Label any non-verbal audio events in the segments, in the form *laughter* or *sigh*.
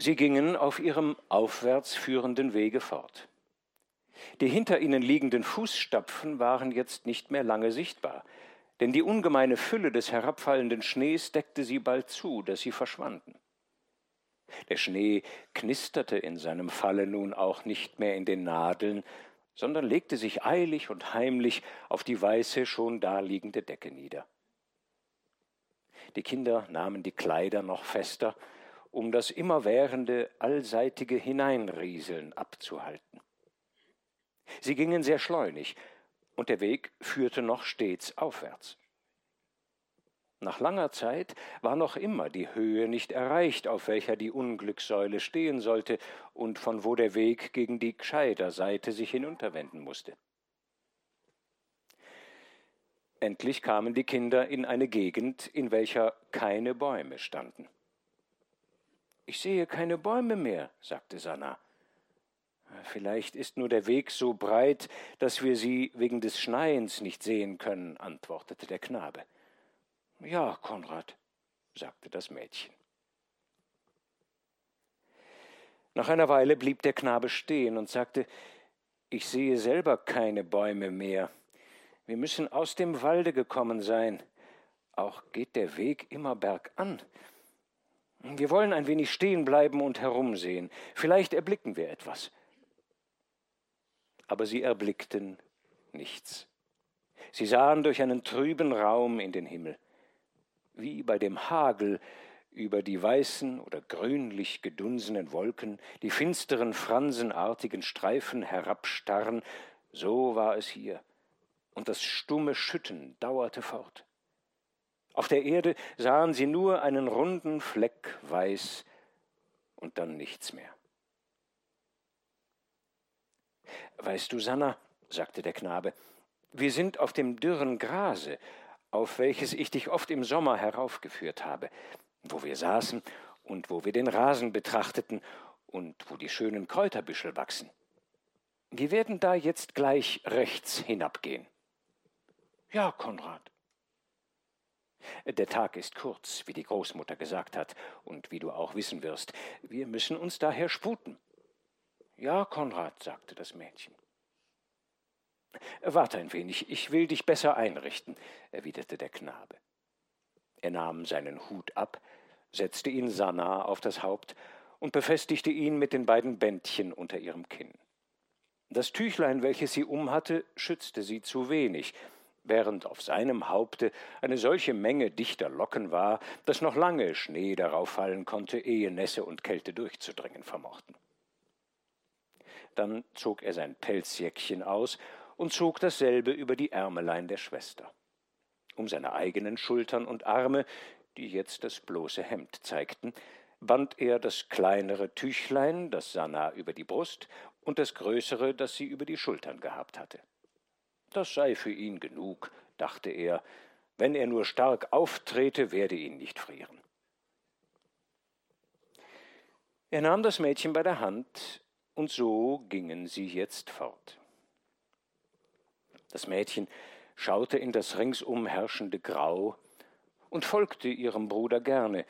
Sie gingen auf ihrem aufwärts führenden Wege fort. Die hinter ihnen liegenden Fußstapfen waren jetzt nicht mehr lange sichtbar, denn die ungemeine Fülle des herabfallenden Schnees deckte sie bald zu, dass sie verschwanden. Der Schnee knisterte in seinem Falle nun auch nicht mehr in den Nadeln, sondern legte sich eilig und heimlich auf die weiße, schon daliegende Decke nieder. Die Kinder nahmen die Kleider noch fester, um das immerwährende, allseitige Hineinrieseln abzuhalten. Sie gingen sehr schleunig, und der Weg führte noch stets aufwärts. Nach langer Zeit war noch immer die Höhe nicht erreicht, auf welcher die Unglückssäule stehen sollte und von wo der Weg gegen die Gscheider-Seite sich hinunterwenden musste. Endlich kamen die Kinder in eine Gegend, in welcher keine Bäume standen. Ich sehe keine Bäume mehr, sagte Sanna. Vielleicht ist nur der Weg so breit, dass wir sie wegen des Schneiens nicht sehen können, antwortete der Knabe. Ja, Konrad, sagte das Mädchen. Nach einer Weile blieb der Knabe stehen und sagte, ich sehe selber keine Bäume mehr. Wir müssen aus dem Walde gekommen sein. Auch geht der Weg immer bergan. Wir wollen ein wenig stehen bleiben und herumsehen. Vielleicht erblicken wir etwas. Aber sie erblickten nichts. Sie sahen durch einen trüben Raum in den Himmel wie bei dem Hagel über die weißen oder grünlich gedunsenen Wolken, die finsteren fransenartigen Streifen herabstarren, so war es hier, und das stumme Schütten dauerte fort. Auf der Erde sahen sie nur einen runden Fleck weiß und dann nichts mehr. Weißt du, Sanna, sagte der Knabe, wir sind auf dem dürren Grase, auf welches ich dich oft im Sommer heraufgeführt habe, wo wir saßen und wo wir den Rasen betrachteten und wo die schönen Kräuterbüschel wachsen. Wir werden da jetzt gleich rechts hinabgehen. Ja, Konrad. Der Tag ist kurz, wie die Großmutter gesagt hat, und wie du auch wissen wirst. Wir müssen uns daher sputen. Ja, Konrad, sagte das Mädchen. Warte ein wenig, ich will dich besser einrichten, erwiderte der Knabe. Er nahm seinen Hut ab, setzte ihn Sanna auf das Haupt und befestigte ihn mit den beiden Bändchen unter ihrem Kinn. Das Tüchlein, welches sie umhatte, schützte sie zu wenig, während auf seinem Haupte eine solche Menge dichter Locken war, dass noch lange Schnee darauf fallen konnte, ehe Nässe und Kälte durchzudringen vermochten. Dann zog er sein Pelzjäckchen aus und zog dasselbe über die Ärmelein der Schwester. Um seine eigenen Schultern und Arme, die jetzt das bloße Hemd zeigten, band er das kleinere Tüchlein, das Sanna über die Brust, und das größere, das sie über die Schultern gehabt hatte. Das sei für ihn genug, dachte er, wenn er nur stark auftrete, werde ihn nicht frieren. Er nahm das Mädchen bei der Hand, und so gingen sie jetzt fort. Das Mädchen schaute in das ringsum herrschende Grau und folgte ihrem Bruder gerne,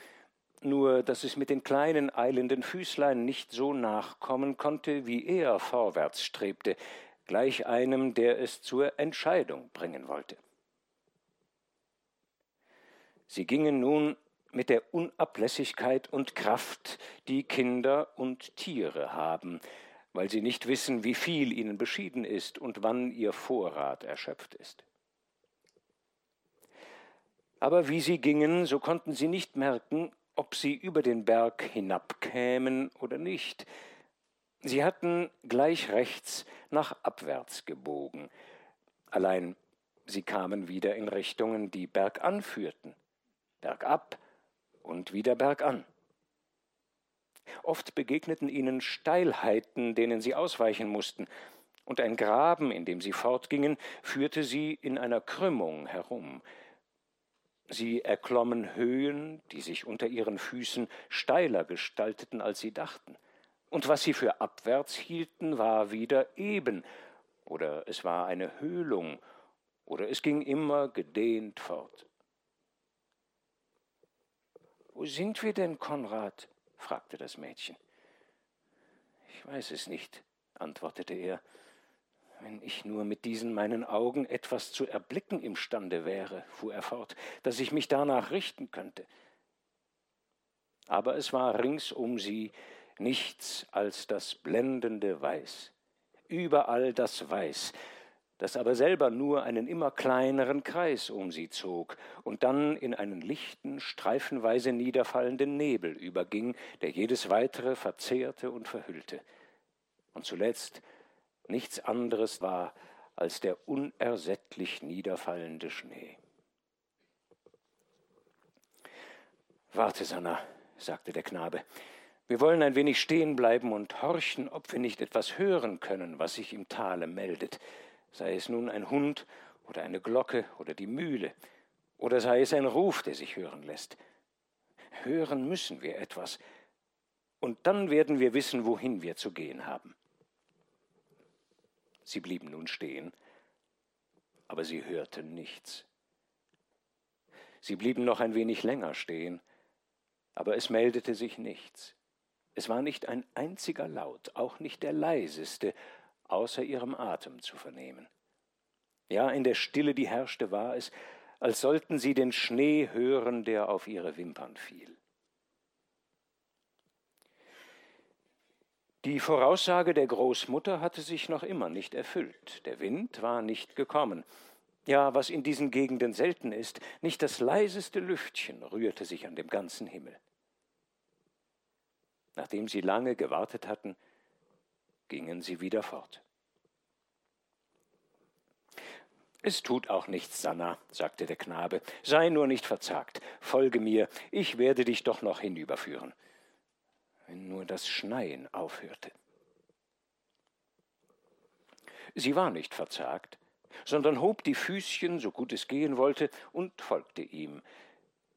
nur dass es mit den kleinen eilenden Füßlein nicht so nachkommen konnte, wie er vorwärts strebte, gleich einem, der es zur Entscheidung bringen wollte. Sie gingen nun mit der Unablässigkeit und Kraft, die Kinder und Tiere haben, weil sie nicht wissen, wie viel ihnen beschieden ist und wann ihr Vorrat erschöpft ist. Aber wie sie gingen, so konnten sie nicht merken, ob sie über den Berg hinabkämen oder nicht. Sie hatten gleich rechts nach abwärts gebogen, allein sie kamen wieder in Richtungen, die bergan führten, bergab und wieder bergan. Oft begegneten ihnen Steilheiten, denen sie ausweichen mussten, und ein Graben, in dem sie fortgingen, führte sie in einer Krümmung herum. Sie erklommen Höhen, die sich unter ihren Füßen steiler gestalteten, als sie dachten. Und was sie für abwärts hielten, war wieder eben, oder es war eine Höhlung, oder es ging immer gedehnt fort. Wo sind wir denn, Konrad? fragte das Mädchen. Ich weiß es nicht, antwortete er. Wenn ich nur mit diesen meinen Augen etwas zu erblicken imstande wäre, fuhr er fort, dass ich mich danach richten könnte. Aber es war rings um sie nichts als das blendende Weiß, überall das Weiß, das aber selber nur einen immer kleineren Kreis um sie zog und dann in einen lichten, streifenweise niederfallenden Nebel überging, der jedes weitere verzehrte und verhüllte. Und zuletzt nichts anderes war als der unersättlich niederfallende Schnee. Warte, Sanna, sagte der Knabe, wir wollen ein wenig stehen bleiben und horchen, ob wir nicht etwas hören können, was sich im Tale meldet sei es nun ein Hund oder eine Glocke oder die Mühle, oder sei es ein Ruf, der sich hören lässt. Hören müssen wir etwas, und dann werden wir wissen, wohin wir zu gehen haben. Sie blieben nun stehen, aber sie hörten nichts. Sie blieben noch ein wenig länger stehen, aber es meldete sich nichts. Es war nicht ein einziger Laut, auch nicht der leiseste, außer ihrem Atem zu vernehmen. Ja, in der Stille, die herrschte, war es, als sollten sie den Schnee hören, der auf ihre Wimpern fiel. Die Voraussage der Großmutter hatte sich noch immer nicht erfüllt. Der Wind war nicht gekommen. Ja, was in diesen Gegenden selten ist, nicht das leiseste Lüftchen rührte sich an dem ganzen Himmel. Nachdem sie lange gewartet hatten, gingen sie wieder fort. Es tut auch nichts, Sanna, sagte der Knabe, sei nur nicht verzagt, folge mir, ich werde dich doch noch hinüberführen. Wenn nur das Schneien aufhörte. Sie war nicht verzagt, sondern hob die Füßchen, so gut es gehen wollte, und folgte ihm.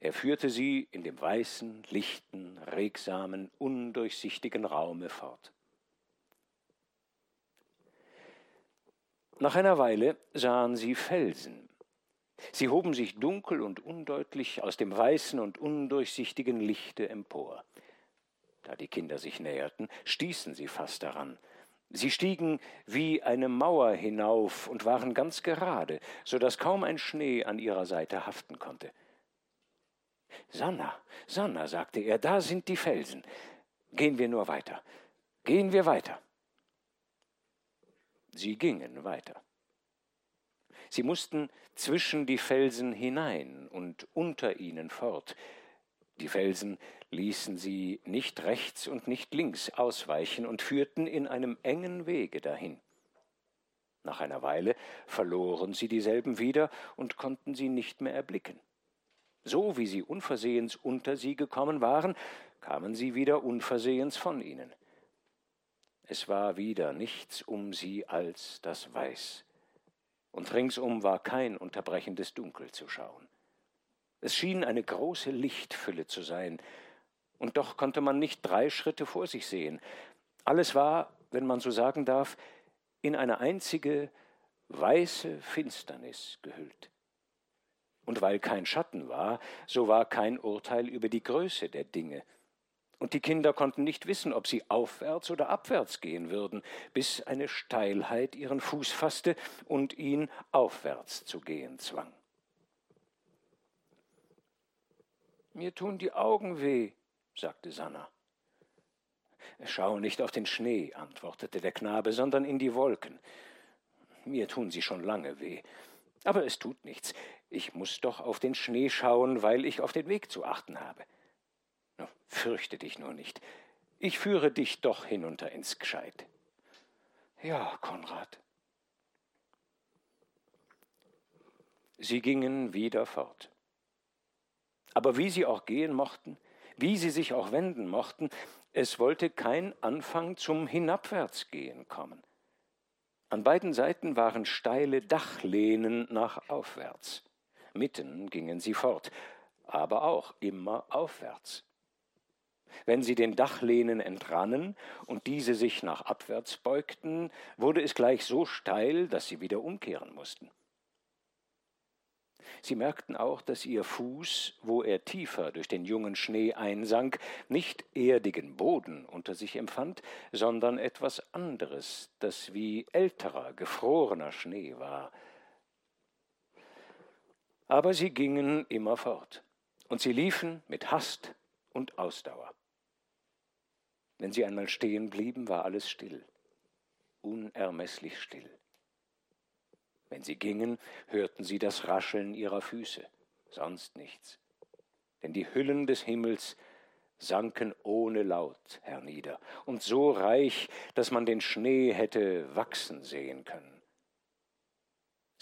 Er führte sie in dem weißen, lichten, regsamen, undurchsichtigen Raume fort. Nach einer Weile sahen sie Felsen. Sie hoben sich dunkel und undeutlich aus dem weißen und undurchsichtigen Lichte empor. Da die Kinder sich näherten, stießen sie fast daran. Sie stiegen wie eine Mauer hinauf und waren ganz gerade, so dass kaum ein Schnee an ihrer Seite haften konnte. Sanna, Sanna, sagte er, da sind die Felsen. Gehen wir nur weiter. Gehen wir weiter. Sie gingen weiter. Sie mussten zwischen die Felsen hinein und unter ihnen fort. Die Felsen ließen sie nicht rechts und nicht links ausweichen und führten in einem engen Wege dahin. Nach einer Weile verloren sie dieselben wieder und konnten sie nicht mehr erblicken. So wie sie unversehens unter sie gekommen waren, kamen sie wieder unversehens von ihnen. Es war wieder nichts um sie als das Weiß, und ringsum war kein unterbrechendes Dunkel zu schauen. Es schien eine große Lichtfülle zu sein, und doch konnte man nicht drei Schritte vor sich sehen. Alles war, wenn man so sagen darf, in eine einzige weiße Finsternis gehüllt. Und weil kein Schatten war, so war kein Urteil über die Größe der Dinge, und die Kinder konnten nicht wissen, ob sie aufwärts oder abwärts gehen würden, bis eine Steilheit ihren Fuß fasste und ihn aufwärts zu gehen zwang. Mir tun die Augen weh, sagte Sanna. Schau nicht auf den Schnee, antwortete der Knabe, sondern in die Wolken. Mir tun sie schon lange weh. Aber es tut nichts. Ich muss doch auf den Schnee schauen, weil ich auf den Weg zu achten habe. Fürchte dich nur nicht. Ich führe dich doch hinunter ins Gscheid. Ja, Konrad. Sie gingen wieder fort. Aber wie sie auch gehen mochten, wie sie sich auch wenden mochten, es wollte kein Anfang zum Hinabwärtsgehen kommen. An beiden Seiten waren steile Dachlehnen nach aufwärts. Mitten gingen sie fort, aber auch immer aufwärts. Wenn sie den Dachlehnen entrannen und diese sich nach abwärts beugten, wurde es gleich so steil, dass sie wieder umkehren mussten. Sie merkten auch, dass ihr Fuß, wo er tiefer durch den jungen Schnee einsank, nicht erdigen Boden unter sich empfand, sondern etwas anderes, das wie älterer, gefrorener Schnee war. Aber sie gingen immer fort, und sie liefen mit Hast und Ausdauer. Wenn sie einmal stehen blieben, war alles still, unermesslich still. Wenn sie gingen, hörten sie das Rascheln ihrer Füße, sonst nichts. Denn die Hüllen des Himmels sanken ohne Laut hernieder und so reich, dass man den Schnee hätte wachsen sehen können.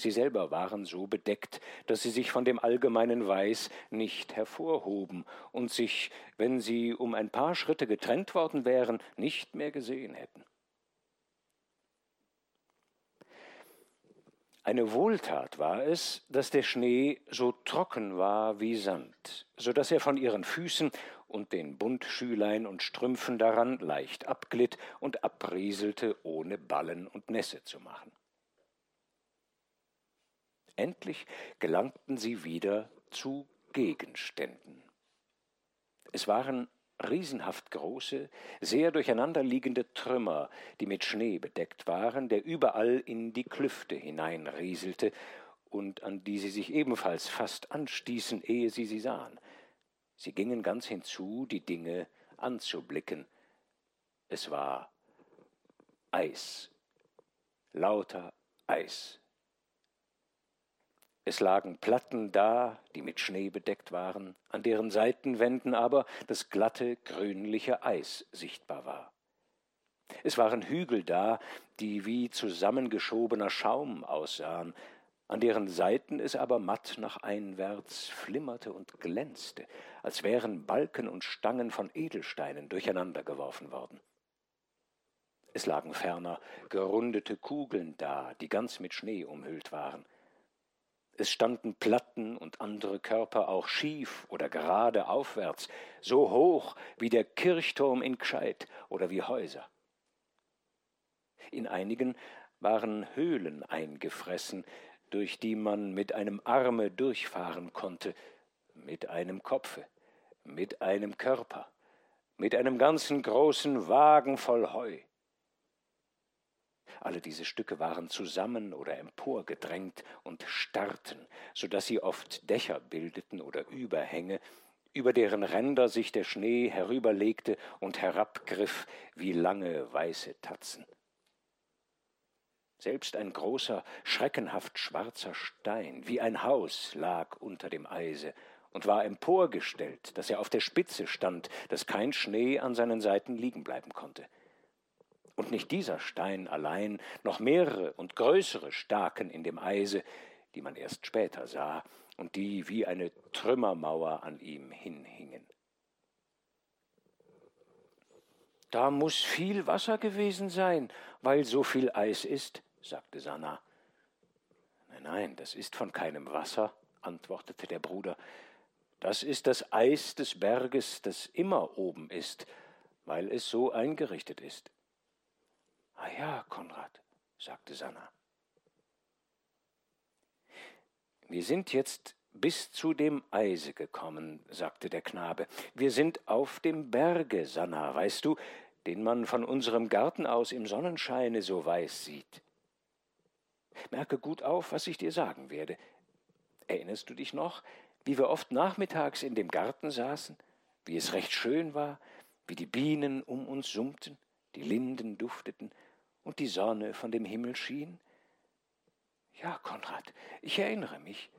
Sie selber waren so bedeckt, dass sie sich von dem allgemeinen Weiß nicht hervorhoben und sich, wenn sie um ein paar Schritte getrennt worden wären, nicht mehr gesehen hätten. Eine Wohltat war es, dass der Schnee so trocken war wie Sand, so dass er von ihren Füßen und den Buntschülein und Strümpfen daran leicht abglitt und abrieselte, ohne Ballen und Nässe zu machen. Endlich gelangten sie wieder zu Gegenständen. Es waren riesenhaft große, sehr durcheinanderliegende Trümmer, die mit Schnee bedeckt waren, der überall in die Klüfte hineinrieselte und an die sie sich ebenfalls fast anstießen, ehe sie sie sahen. Sie gingen ganz hinzu, die Dinge anzublicken. Es war Eis, lauter Eis. Es lagen Platten da, die mit Schnee bedeckt waren, an deren Seitenwänden aber das glatte, grünliche Eis sichtbar war. Es waren Hügel da, die wie zusammengeschobener Schaum aussahen, an deren Seiten es aber matt nach einwärts flimmerte und glänzte, als wären Balken und Stangen von Edelsteinen durcheinandergeworfen worden. Es lagen ferner gerundete Kugeln da, die ganz mit Schnee umhüllt waren. Es standen Platten und andere Körper auch schief oder gerade aufwärts, so hoch wie der Kirchturm in Gscheid oder wie Häuser. In einigen waren Höhlen eingefressen, durch die man mit einem Arme durchfahren konnte, mit einem Kopfe, mit einem Körper, mit einem ganzen großen Wagen voll Heu. Alle diese Stücke waren zusammen oder emporgedrängt und starrten, so dass sie oft Dächer bildeten oder Überhänge, über deren Ränder sich der Schnee herüberlegte und herabgriff wie lange weiße Tatzen. Selbst ein großer, schreckenhaft schwarzer Stein, wie ein Haus, lag unter dem Eise und war emporgestellt, dass er auf der Spitze stand, dass kein Schnee an seinen Seiten liegen bleiben konnte. Und nicht dieser Stein allein, noch mehrere und größere staken in dem Eise, die man erst später sah und die wie eine Trümmermauer an ihm hinhingen. Da muss viel Wasser gewesen sein, weil so viel Eis ist, sagte Sanna. Nein, nein, das ist von keinem Wasser, antwortete der Bruder. Das ist das Eis des Berges, das immer oben ist, weil es so eingerichtet ist. Ah ja, Konrad, sagte Sanna. Wir sind jetzt bis zu dem Eise gekommen, sagte der Knabe. Wir sind auf dem Berge, Sanna, weißt du, den man von unserem Garten aus im Sonnenscheine so weiß sieht. Merke gut auf, was ich dir sagen werde. Erinnerst du dich noch, wie wir oft nachmittags in dem Garten saßen, wie es recht schön war, wie die Bienen um uns summten, die Linden dufteten, und die Sonne von dem Himmel schien? Ja, Konrad, ich erinnere mich.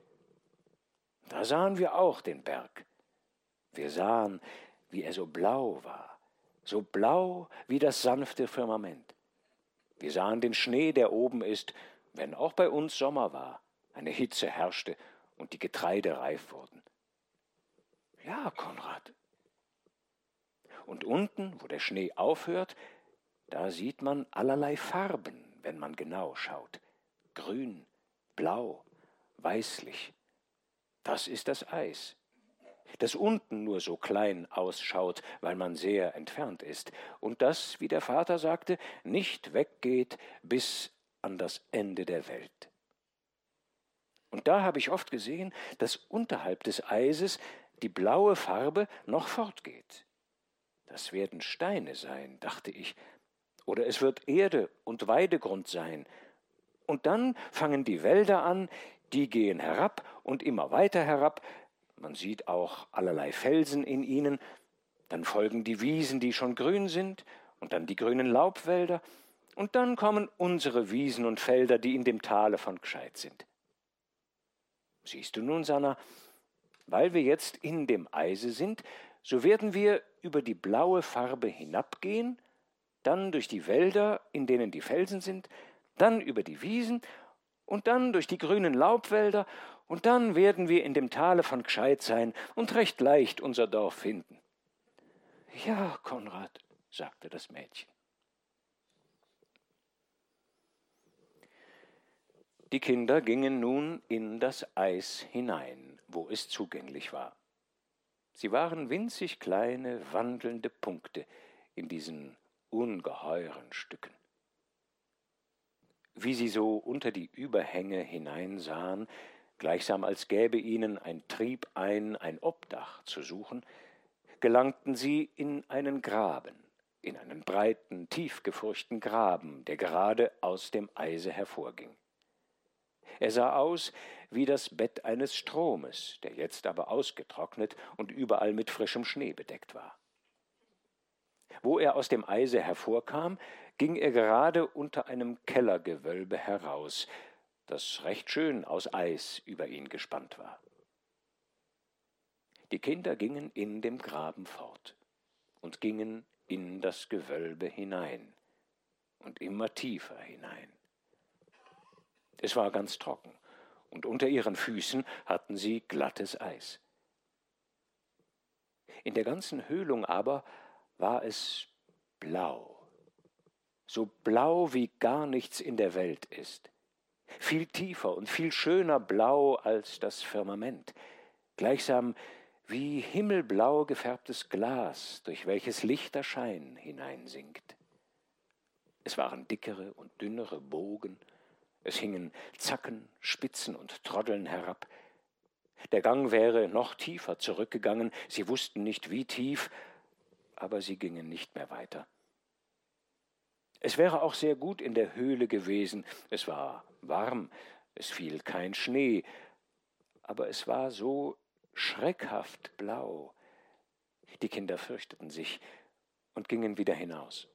Da sahen wir auch den Berg. Wir sahen, wie er so blau war, so blau wie das sanfte Firmament. Wir sahen den Schnee, der oben ist, wenn auch bei uns Sommer war, eine Hitze herrschte und die Getreide reif wurden. Ja, Konrad. Und unten, wo der Schnee aufhört, da sieht man allerlei Farben, wenn man genau schaut. Grün, blau, weißlich. Das ist das Eis, das unten nur so klein ausschaut, weil man sehr entfernt ist, und das, wie der Vater sagte, nicht weggeht bis an das Ende der Welt. Und da habe ich oft gesehen, dass unterhalb des Eises die blaue Farbe noch fortgeht. Das werden Steine sein, dachte ich, oder es wird Erde und Weidegrund sein. Und dann fangen die Wälder an, die gehen herab und immer weiter herab, man sieht auch allerlei Felsen in ihnen, dann folgen die Wiesen, die schon grün sind, und dann die grünen Laubwälder, und dann kommen unsere Wiesen und Felder, die in dem Tale von Gscheid sind. Siehst du nun, Sanna, weil wir jetzt in dem Eise sind, so werden wir über die blaue Farbe hinabgehen, dann durch die Wälder, in denen die Felsen sind, dann über die Wiesen und dann durch die grünen Laubwälder, und dann werden wir in dem Tale von Gscheid sein und recht leicht unser Dorf finden. Ja, Konrad, sagte das Mädchen. Die Kinder gingen nun in das Eis hinein, wo es zugänglich war. Sie waren winzig kleine, wandelnde Punkte in diesen ungeheuren Stücken. Wie sie so unter die Überhänge hineinsahen, gleichsam als gäbe ihnen ein Trieb ein, ein Obdach zu suchen, gelangten sie in einen Graben, in einen breiten, tiefgefurchten Graben, der gerade aus dem Eise hervorging. Er sah aus wie das Bett eines Stromes, der jetzt aber ausgetrocknet und überall mit frischem Schnee bedeckt war. Wo er aus dem Eise hervorkam, ging er gerade unter einem Kellergewölbe heraus, das recht schön aus Eis über ihn gespannt war. Die Kinder gingen in dem Graben fort und gingen in das Gewölbe hinein und immer tiefer hinein. Es war ganz trocken, und unter ihren Füßen hatten sie glattes Eis. In der ganzen Höhlung aber war es blau, so blau wie gar nichts in der Welt ist, viel tiefer und viel schöner blau als das Firmament, gleichsam wie himmelblau gefärbtes Glas, durch welches lichter Schein hineinsinkt. Es waren dickere und dünnere Bogen, es hingen Zacken, Spitzen und Troddeln herab. Der Gang wäre noch tiefer zurückgegangen, sie wussten nicht wie tief, aber sie gingen nicht mehr weiter. Es wäre auch sehr gut in der Höhle gewesen, es war warm, es fiel kein Schnee, aber es war so schreckhaft blau. Die Kinder fürchteten sich und gingen wieder hinaus.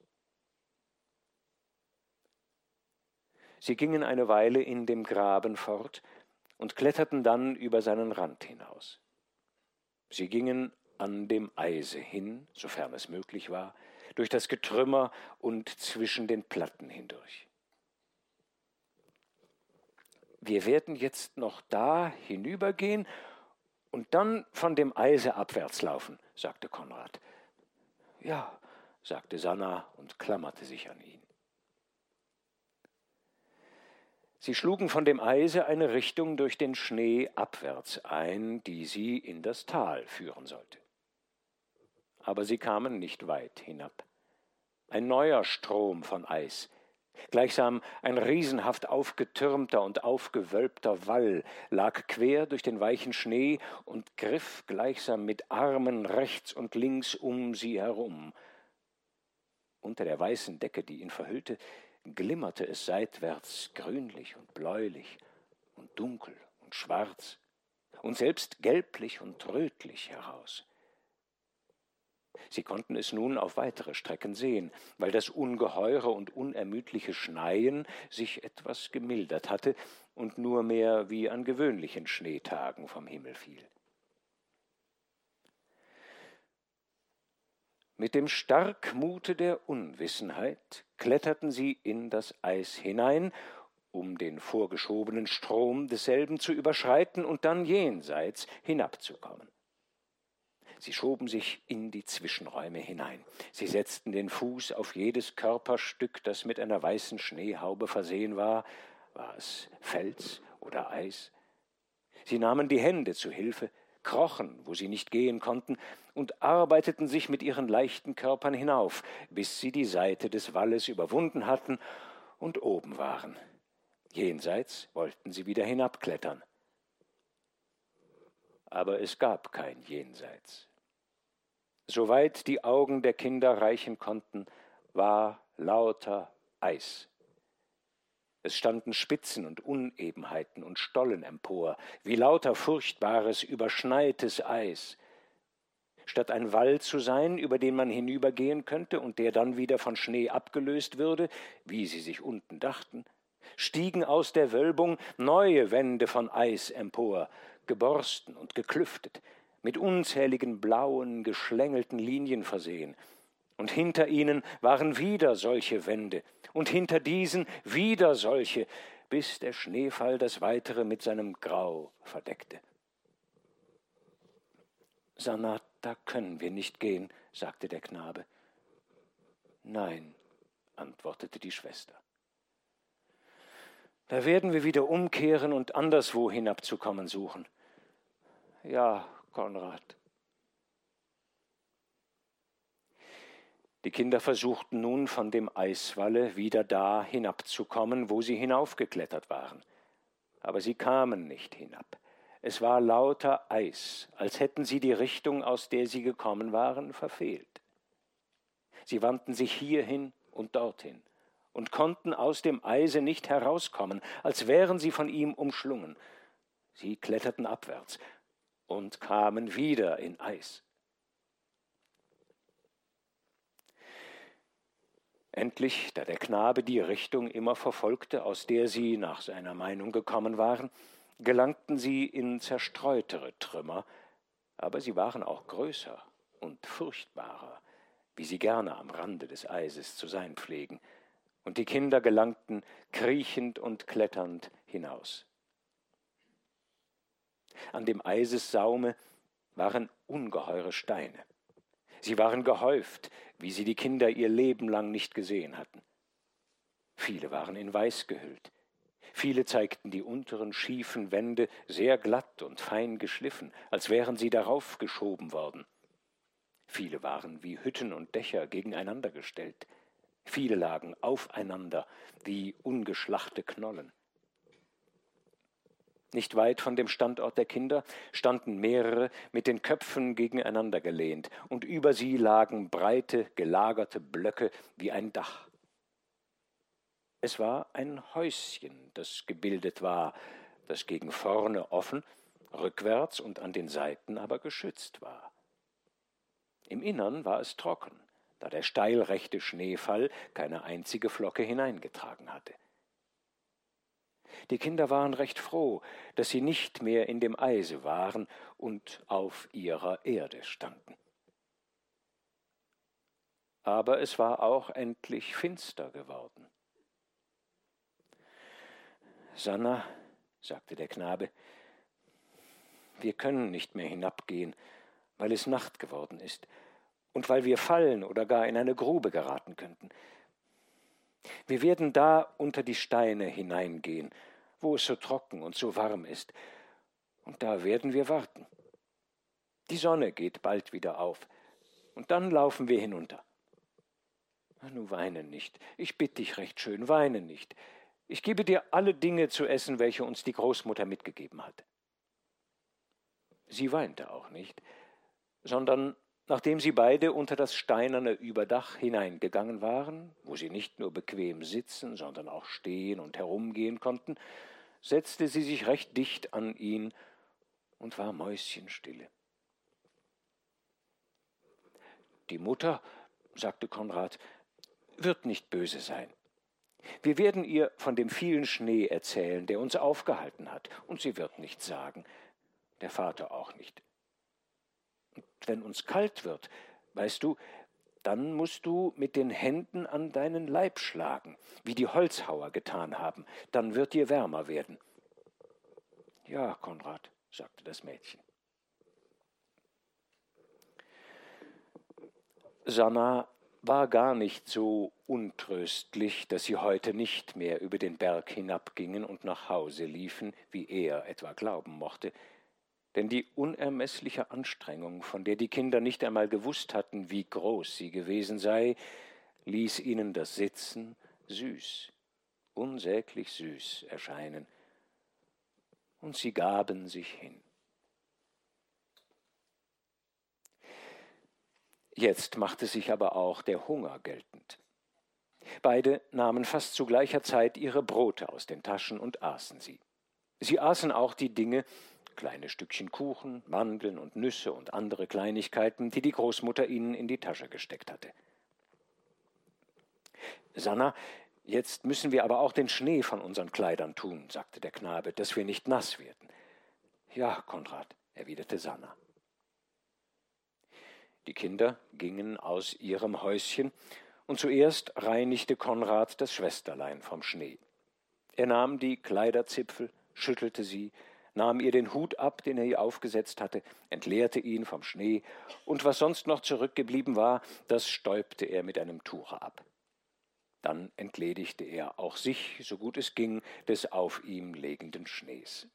Sie gingen eine Weile in dem Graben fort und kletterten dann über seinen Rand hinaus. Sie gingen an dem Eise hin, sofern es möglich war, durch das Getrümmer und zwischen den Platten hindurch. Wir werden jetzt noch da hinübergehen und dann von dem Eise abwärts laufen, sagte Konrad. Ja, sagte Sanna und klammerte sich an ihn. Sie schlugen von dem Eise eine Richtung durch den Schnee abwärts ein, die sie in das Tal führen sollte. Aber sie kamen nicht weit hinab. Ein neuer Strom von Eis, gleichsam ein riesenhaft aufgetürmter und aufgewölbter Wall, lag quer durch den weichen Schnee und griff gleichsam mit Armen rechts und links um sie herum. Unter der weißen Decke, die ihn verhüllte, glimmerte es seitwärts grünlich und bläulich und dunkel und schwarz und selbst gelblich und rötlich heraus. Sie konnten es nun auf weitere Strecken sehen, weil das ungeheure und unermüdliche Schneien sich etwas gemildert hatte und nur mehr wie an gewöhnlichen Schneetagen vom Himmel fiel. Mit dem Starkmute der Unwissenheit kletterten sie in das Eis hinein, um den vorgeschobenen Strom desselben zu überschreiten und dann jenseits hinabzukommen. Sie schoben sich in die Zwischenräume hinein. Sie setzten den Fuß auf jedes Körperstück, das mit einer weißen Schneehaube versehen war, war es Fels oder Eis. Sie nahmen die Hände zu Hilfe, krochen, wo sie nicht gehen konnten, und arbeiteten sich mit ihren leichten Körpern hinauf, bis sie die Seite des Walles überwunden hatten und oben waren. Jenseits wollten sie wieder hinabklettern, aber es gab kein Jenseits. Soweit die Augen der Kinder reichen konnten, war lauter Eis. Es standen Spitzen und Unebenheiten und Stollen empor, wie lauter furchtbares, überschneites Eis. Statt ein Wall zu sein, über den man hinübergehen könnte und der dann wieder von Schnee abgelöst würde, wie sie sich unten dachten, stiegen aus der Wölbung neue Wände von Eis empor, geborsten und geklüftet, mit unzähligen blauen, geschlängelten Linien versehen, und hinter ihnen waren wieder solche Wände, und hinter diesen wieder solche, bis der Schneefall das weitere mit seinem Grau verdeckte. Sanat, da können wir nicht gehen, sagte der Knabe. Nein, antwortete die Schwester. Da werden wir wieder umkehren und anderswo hinabzukommen suchen. Ja, Konrad. Die Kinder versuchten nun von dem Eiswalle wieder da hinabzukommen, wo sie hinaufgeklettert waren. Aber sie kamen nicht hinab. Es war lauter Eis, als hätten sie die Richtung, aus der sie gekommen waren, verfehlt. Sie wandten sich hierhin und dorthin und konnten aus dem Eise nicht herauskommen, als wären sie von ihm umschlungen. Sie kletterten abwärts und kamen wieder in Eis. Endlich, da der Knabe die Richtung immer verfolgte, aus der sie nach seiner Meinung gekommen waren, gelangten sie in zerstreutere Trümmer, aber sie waren auch größer und furchtbarer, wie sie gerne am Rande des Eises zu sein pflegen, und die Kinder gelangten kriechend und kletternd hinaus. An dem Eisessaume waren ungeheure Steine. Sie waren gehäuft, wie sie die Kinder ihr Leben lang nicht gesehen hatten. Viele waren in Weiß gehüllt. Viele zeigten die unteren schiefen Wände sehr glatt und fein geschliffen, als wären sie darauf geschoben worden. Viele waren wie Hütten und Dächer gegeneinander gestellt. Viele lagen aufeinander wie ungeschlachte Knollen. Nicht weit von dem Standort der Kinder standen mehrere mit den Köpfen gegeneinander gelehnt, und über sie lagen breite, gelagerte Blöcke wie ein Dach. Es war ein Häuschen, das gebildet war, das gegen vorne offen, rückwärts und an den Seiten aber geschützt war. Im Innern war es trocken, da der steilrechte Schneefall keine einzige Flocke hineingetragen hatte. Die Kinder waren recht froh, dass sie nicht mehr in dem Eise waren und auf ihrer Erde standen. Aber es war auch endlich finster geworden. Sanna, sagte der Knabe, wir können nicht mehr hinabgehen, weil es Nacht geworden ist und weil wir fallen oder gar in eine Grube geraten könnten. Wir werden da unter die Steine hineingehen, wo es so trocken und so warm ist, und da werden wir warten. Die Sonne geht bald wieder auf, und dann laufen wir hinunter. Nu weine nicht, ich bitte dich recht schön, weine nicht. Ich gebe dir alle Dinge zu essen, welche uns die Großmutter mitgegeben hat. Sie weinte auch nicht, sondern Nachdem sie beide unter das steinerne Überdach hineingegangen waren, wo sie nicht nur bequem sitzen, sondern auch stehen und herumgehen konnten, setzte sie sich recht dicht an ihn und war mäuschenstille. Die Mutter, sagte Konrad, wird nicht böse sein. Wir werden ihr von dem vielen Schnee erzählen, der uns aufgehalten hat, und sie wird nichts sagen, der Vater auch nicht wenn uns kalt wird, weißt du, dann musst du mit den Händen an deinen Leib schlagen, wie die Holzhauer getan haben, dann wird dir wärmer werden. Ja, Konrad, sagte das Mädchen. Sanna war gar nicht so untröstlich, dass sie heute nicht mehr über den Berg hinabgingen und nach Hause liefen, wie er etwa glauben mochte, denn die unermessliche Anstrengung, von der die Kinder nicht einmal gewusst hatten, wie groß sie gewesen sei, ließ ihnen das Sitzen süß, unsäglich süß erscheinen. Und sie gaben sich hin. Jetzt machte sich aber auch der Hunger geltend. Beide nahmen fast zu gleicher Zeit ihre Brote aus den Taschen und aßen sie. Sie aßen auch die Dinge, kleine Stückchen Kuchen, Mandeln und Nüsse und andere Kleinigkeiten, die die Großmutter ihnen in die Tasche gesteckt hatte. Sanna, jetzt müssen wir aber auch den Schnee von unseren Kleidern tun, sagte der Knabe, dass wir nicht nass werden. Ja, Konrad, erwiderte Sanna. Die Kinder gingen aus ihrem Häuschen, und zuerst reinigte Konrad das Schwesterlein vom Schnee. Er nahm die Kleiderzipfel, schüttelte sie, nahm ihr den Hut ab, den er ihr aufgesetzt hatte, entleerte ihn vom Schnee, und was sonst noch zurückgeblieben war, das stäubte er mit einem Tuche ab. Dann entledigte er auch sich, so gut es ging, des auf ihm legenden Schnees.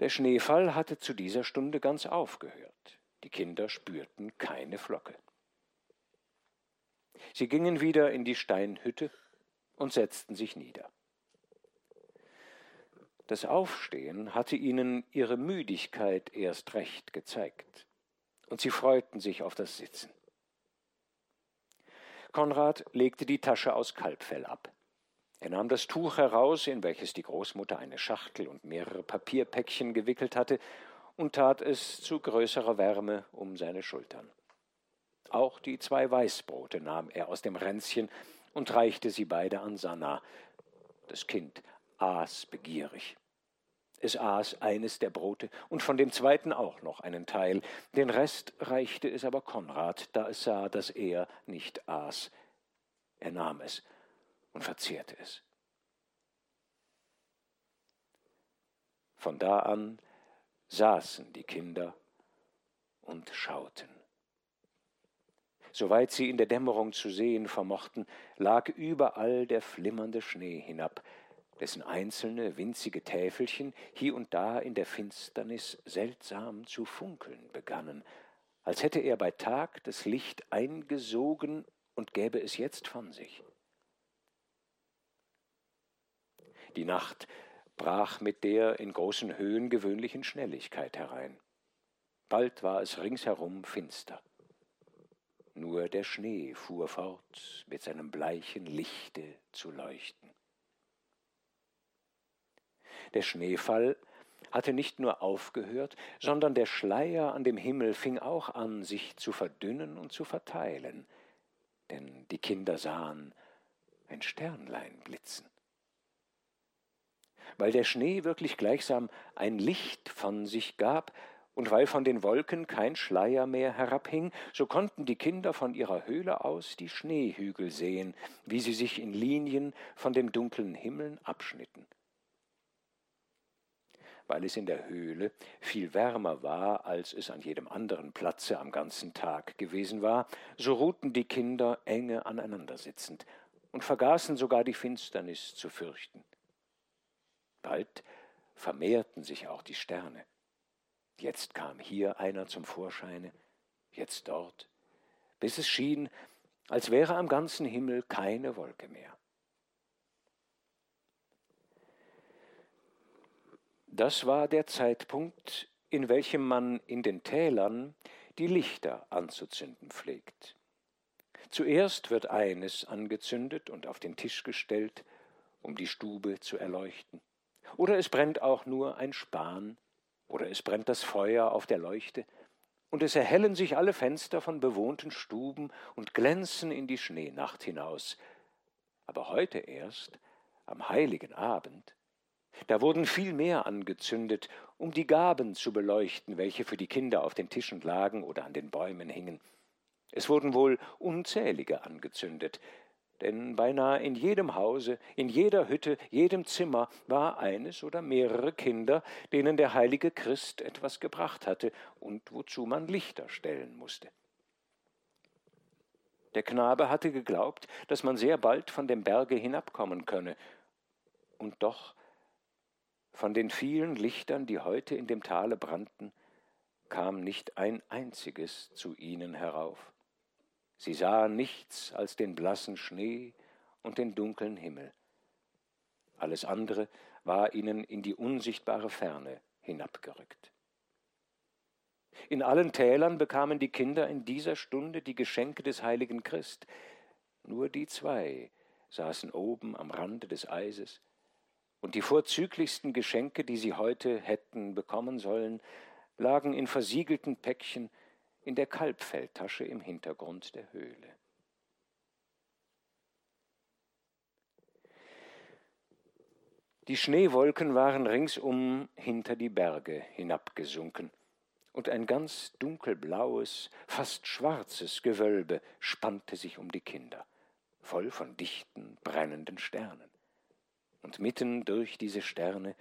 Der Schneefall hatte zu dieser Stunde ganz aufgehört. Die Kinder spürten keine Flocke. Sie gingen wieder in die Steinhütte und setzten sich nieder. Das Aufstehen hatte ihnen ihre Müdigkeit erst recht gezeigt, und sie freuten sich auf das Sitzen. Konrad legte die Tasche aus Kalbfell ab. Er nahm das Tuch heraus, in welches die Großmutter eine Schachtel und mehrere Papierpäckchen gewickelt hatte, und tat es zu größerer Wärme um seine Schultern. Auch die zwei Weißbrote nahm er aus dem Ränzchen und reichte sie beide an Sanna. Das Kind aß begierig. Es aß eines der Brote und von dem zweiten auch noch einen Teil. Den Rest reichte es aber Konrad, da es sah, dass er nicht aß. Er nahm es und verzehrte es. Von da an saßen die Kinder und schauten. Soweit sie in der Dämmerung zu sehen vermochten, lag überall der flimmernde Schnee hinab, dessen einzelne winzige Täfelchen hier und da in der Finsternis seltsam zu funkeln begannen, als hätte er bei Tag das Licht eingesogen und gäbe es jetzt von sich. Die Nacht brach mit der in großen Höhen gewöhnlichen Schnelligkeit herein. Bald war es ringsherum finster. Nur der Schnee fuhr fort, mit seinem bleichen Lichte zu leuchten. Der Schneefall hatte nicht nur aufgehört, sondern der Schleier an dem Himmel fing auch an, sich zu verdünnen und zu verteilen, denn die Kinder sahen ein Sternlein blitzen. Weil der Schnee wirklich gleichsam ein Licht von sich gab, und weil von den Wolken kein Schleier mehr herabhing, so konnten die Kinder von ihrer Höhle aus die Schneehügel sehen, wie sie sich in Linien von dem dunklen Himmeln abschnitten weil es in der Höhle viel wärmer war, als es an jedem anderen Platze am ganzen Tag gewesen war, so ruhten die Kinder enge aneinander sitzend und vergaßen sogar die Finsternis zu fürchten. Bald vermehrten sich auch die Sterne. Jetzt kam hier einer zum Vorscheine, jetzt dort, bis es schien, als wäre am ganzen Himmel keine Wolke mehr. Das war der Zeitpunkt, in welchem man in den Tälern die Lichter anzuzünden pflegt. Zuerst wird eines angezündet und auf den Tisch gestellt, um die Stube zu erleuchten. Oder es brennt auch nur ein Span, oder es brennt das Feuer auf der Leuchte, und es erhellen sich alle Fenster von bewohnten Stuben und glänzen in die Schneenacht hinaus. Aber heute erst, am heiligen Abend, da wurden viel mehr angezündet, um die Gaben zu beleuchten, welche für die Kinder auf den Tischen lagen oder an den Bäumen hingen. Es wurden wohl unzählige angezündet, denn beinahe in jedem Hause, in jeder Hütte, jedem Zimmer war eines oder mehrere Kinder, denen der heilige Christ etwas gebracht hatte und wozu man Lichter stellen musste. Der Knabe hatte geglaubt, dass man sehr bald von dem Berge hinabkommen könne, und doch von den vielen Lichtern, die heute in dem Tale brannten, kam nicht ein einziges zu ihnen herauf. Sie sahen nichts als den blassen Schnee und den dunklen Himmel. Alles andere war ihnen in die unsichtbare Ferne hinabgerückt. In allen Tälern bekamen die Kinder in dieser Stunde die Geschenke des heiligen Christ. Nur die zwei saßen oben am Rande des Eises, und die vorzüglichsten Geschenke, die sie heute hätten bekommen sollen, lagen in versiegelten Päckchen in der Kalbfelltasche im Hintergrund der Höhle. Die Schneewolken waren ringsum hinter die Berge hinabgesunken, und ein ganz dunkelblaues, fast schwarzes Gewölbe spannte sich um die Kinder, voll von dichten, brennenden Sternen. Und mitten durch diese Sterne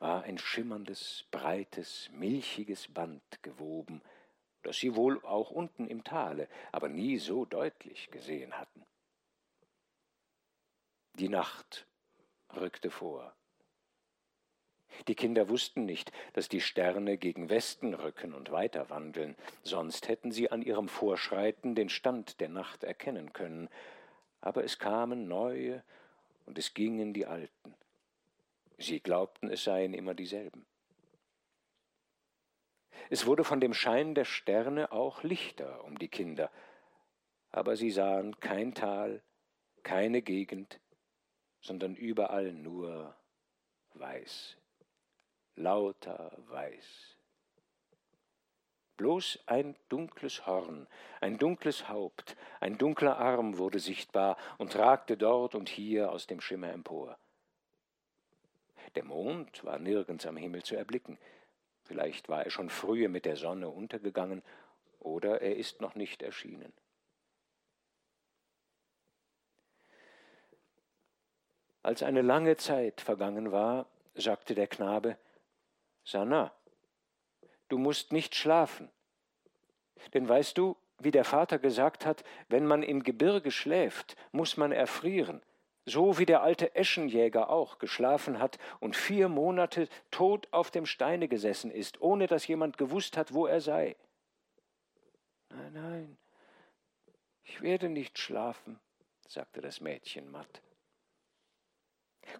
war ein schimmerndes, breites, milchiges Band gewoben, das sie wohl auch unten im Tale, aber nie so deutlich gesehen hatten. Die Nacht rückte vor. Die Kinder wussten nicht, dass die Sterne gegen Westen rücken und weiter wandeln, sonst hätten sie an ihrem Vorschreiten den Stand der Nacht erkennen können. Aber es kamen neue und es gingen die alten. Sie glaubten, es seien immer dieselben. Es wurde von dem Schein der Sterne auch lichter um die Kinder, aber sie sahen kein Tal, keine Gegend, sondern überall nur weiß lauter Weiß. Bloß ein dunkles Horn, ein dunkles Haupt, ein dunkler Arm wurde sichtbar und ragte dort und hier aus dem Schimmer empor. Der Mond war nirgends am Himmel zu erblicken. Vielleicht war er schon frühe mit der Sonne untergegangen oder er ist noch nicht erschienen. Als eine lange Zeit vergangen war, sagte der Knabe, Sanna, du musst nicht schlafen. Denn weißt du, wie der Vater gesagt hat, wenn man im Gebirge schläft, muss man erfrieren, so wie der alte Eschenjäger auch geschlafen hat und vier Monate tot auf dem Steine gesessen ist, ohne dass jemand gewusst hat, wo er sei. Nein, nein, ich werde nicht schlafen, sagte das Mädchen matt.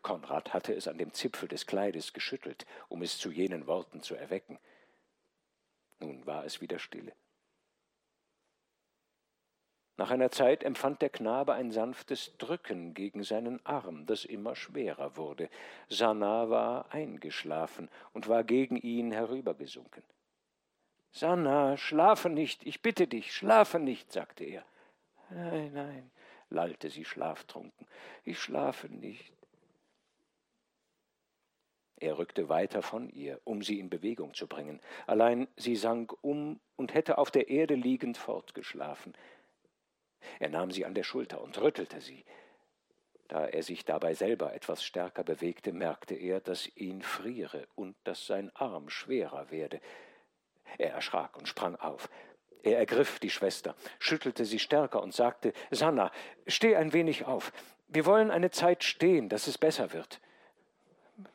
Konrad hatte es an dem Zipfel des Kleides geschüttelt, um es zu jenen Worten zu erwecken. Nun war es wieder stille. Nach einer Zeit empfand der Knabe ein sanftes Drücken gegen seinen Arm, das immer schwerer wurde. Sanna war eingeschlafen und war gegen ihn herübergesunken. Sanna, schlafe nicht, ich bitte dich, schlafe nicht, sagte er. Nein, nein, lallte sie schlaftrunken, ich schlafe nicht. Er rückte weiter von ihr, um sie in Bewegung zu bringen. Allein sie sank um und hätte auf der Erde liegend fortgeschlafen. Er nahm sie an der Schulter und rüttelte sie. Da er sich dabei selber etwas stärker bewegte, merkte er, dass ihn friere und dass sein Arm schwerer werde. Er erschrak und sprang auf. Er ergriff die Schwester, schüttelte sie stärker und sagte Sanna, steh ein wenig auf. Wir wollen eine Zeit stehen, dass es besser wird.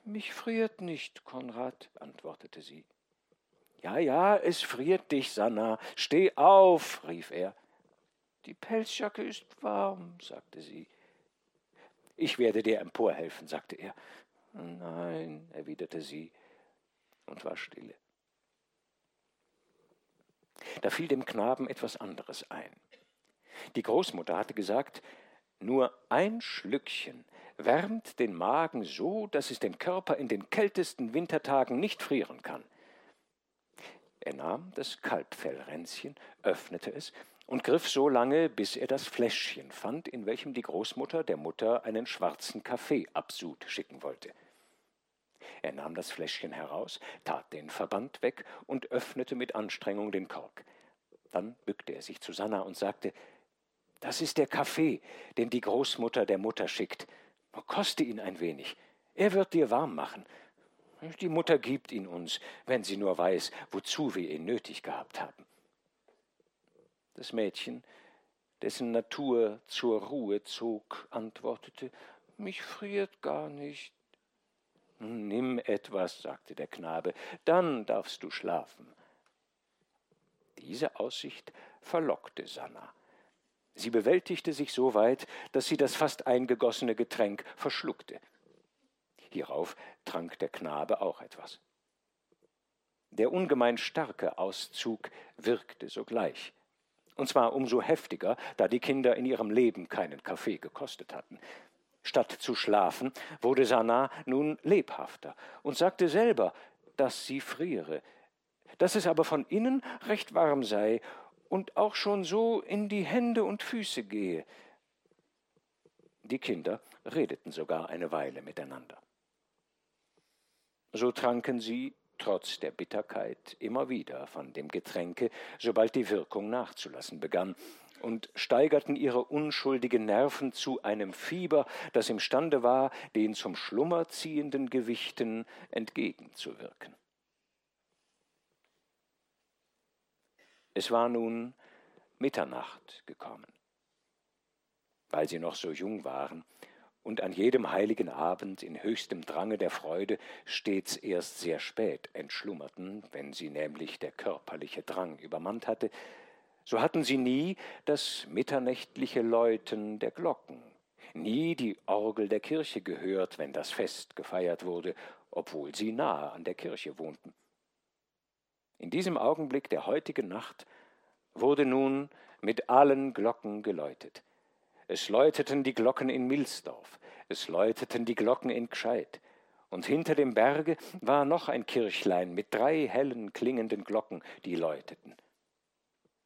Mich friert nicht, Konrad, antwortete sie. Ja, ja, es friert dich, Sanna. Steh auf, rief er. Die Pelzjacke ist warm, sagte sie. Ich werde dir emporhelfen, sagte er. Nein, erwiderte sie und war stille. Da fiel dem Knaben etwas anderes ein. Die Großmutter hatte gesagt, nur ein Schlückchen wärmt den Magen so, dass es den Körper in den kältesten Wintertagen nicht frieren kann. Er nahm das Kalbfellränzchen, öffnete es und griff so lange, bis er das Fläschchen fand, in welchem die Großmutter der Mutter einen schwarzen Kaffeeabsud schicken wollte. Er nahm das Fläschchen heraus, tat den Verband weg und öffnete mit Anstrengung den Kork. Dann bückte er sich zu Sanna und sagte, das ist der Kaffee, den die Großmutter der Mutter schickt. Koste ihn ein wenig. Er wird dir warm machen. Die Mutter gibt ihn uns, wenn sie nur weiß, wozu wir ihn nötig gehabt haben. Das Mädchen, dessen Natur zur Ruhe zog, antwortete, mich friert gar nicht. Nimm etwas, sagte der Knabe, dann darfst du schlafen. Diese Aussicht verlockte Sanna. Sie bewältigte sich so weit, dass sie das fast eingegossene Getränk verschluckte. Hierauf trank der Knabe auch etwas. Der ungemein starke Auszug wirkte sogleich. Und zwar umso heftiger, da die Kinder in ihrem Leben keinen Kaffee gekostet hatten. Statt zu schlafen, wurde Sana nun lebhafter und sagte selber, dass sie friere, dass es aber von innen recht warm sei und auch schon so in die Hände und Füße gehe. Die Kinder redeten sogar eine Weile miteinander. So tranken sie trotz der Bitterkeit immer wieder von dem Getränke, sobald die Wirkung nachzulassen begann, und steigerten ihre unschuldigen Nerven zu einem Fieber, das imstande war, den zum Schlummer ziehenden Gewichten entgegenzuwirken. Es war nun Mitternacht gekommen. Weil sie noch so jung waren, und an jedem heiligen Abend in höchstem Drange der Freude stets erst sehr spät entschlummerten, wenn sie nämlich der körperliche Drang übermannt hatte, so hatten sie nie das mitternächtliche Läuten der Glocken, nie die Orgel der Kirche gehört, wenn das Fest gefeiert wurde, obwohl sie nahe an der Kirche wohnten. In diesem Augenblick der heutigen Nacht wurde nun mit allen Glocken geläutet. Es läuteten die Glocken in Milsdorf, es läuteten die Glocken in Gscheid, und hinter dem Berge war noch ein Kirchlein mit drei hellen klingenden Glocken, die läuteten.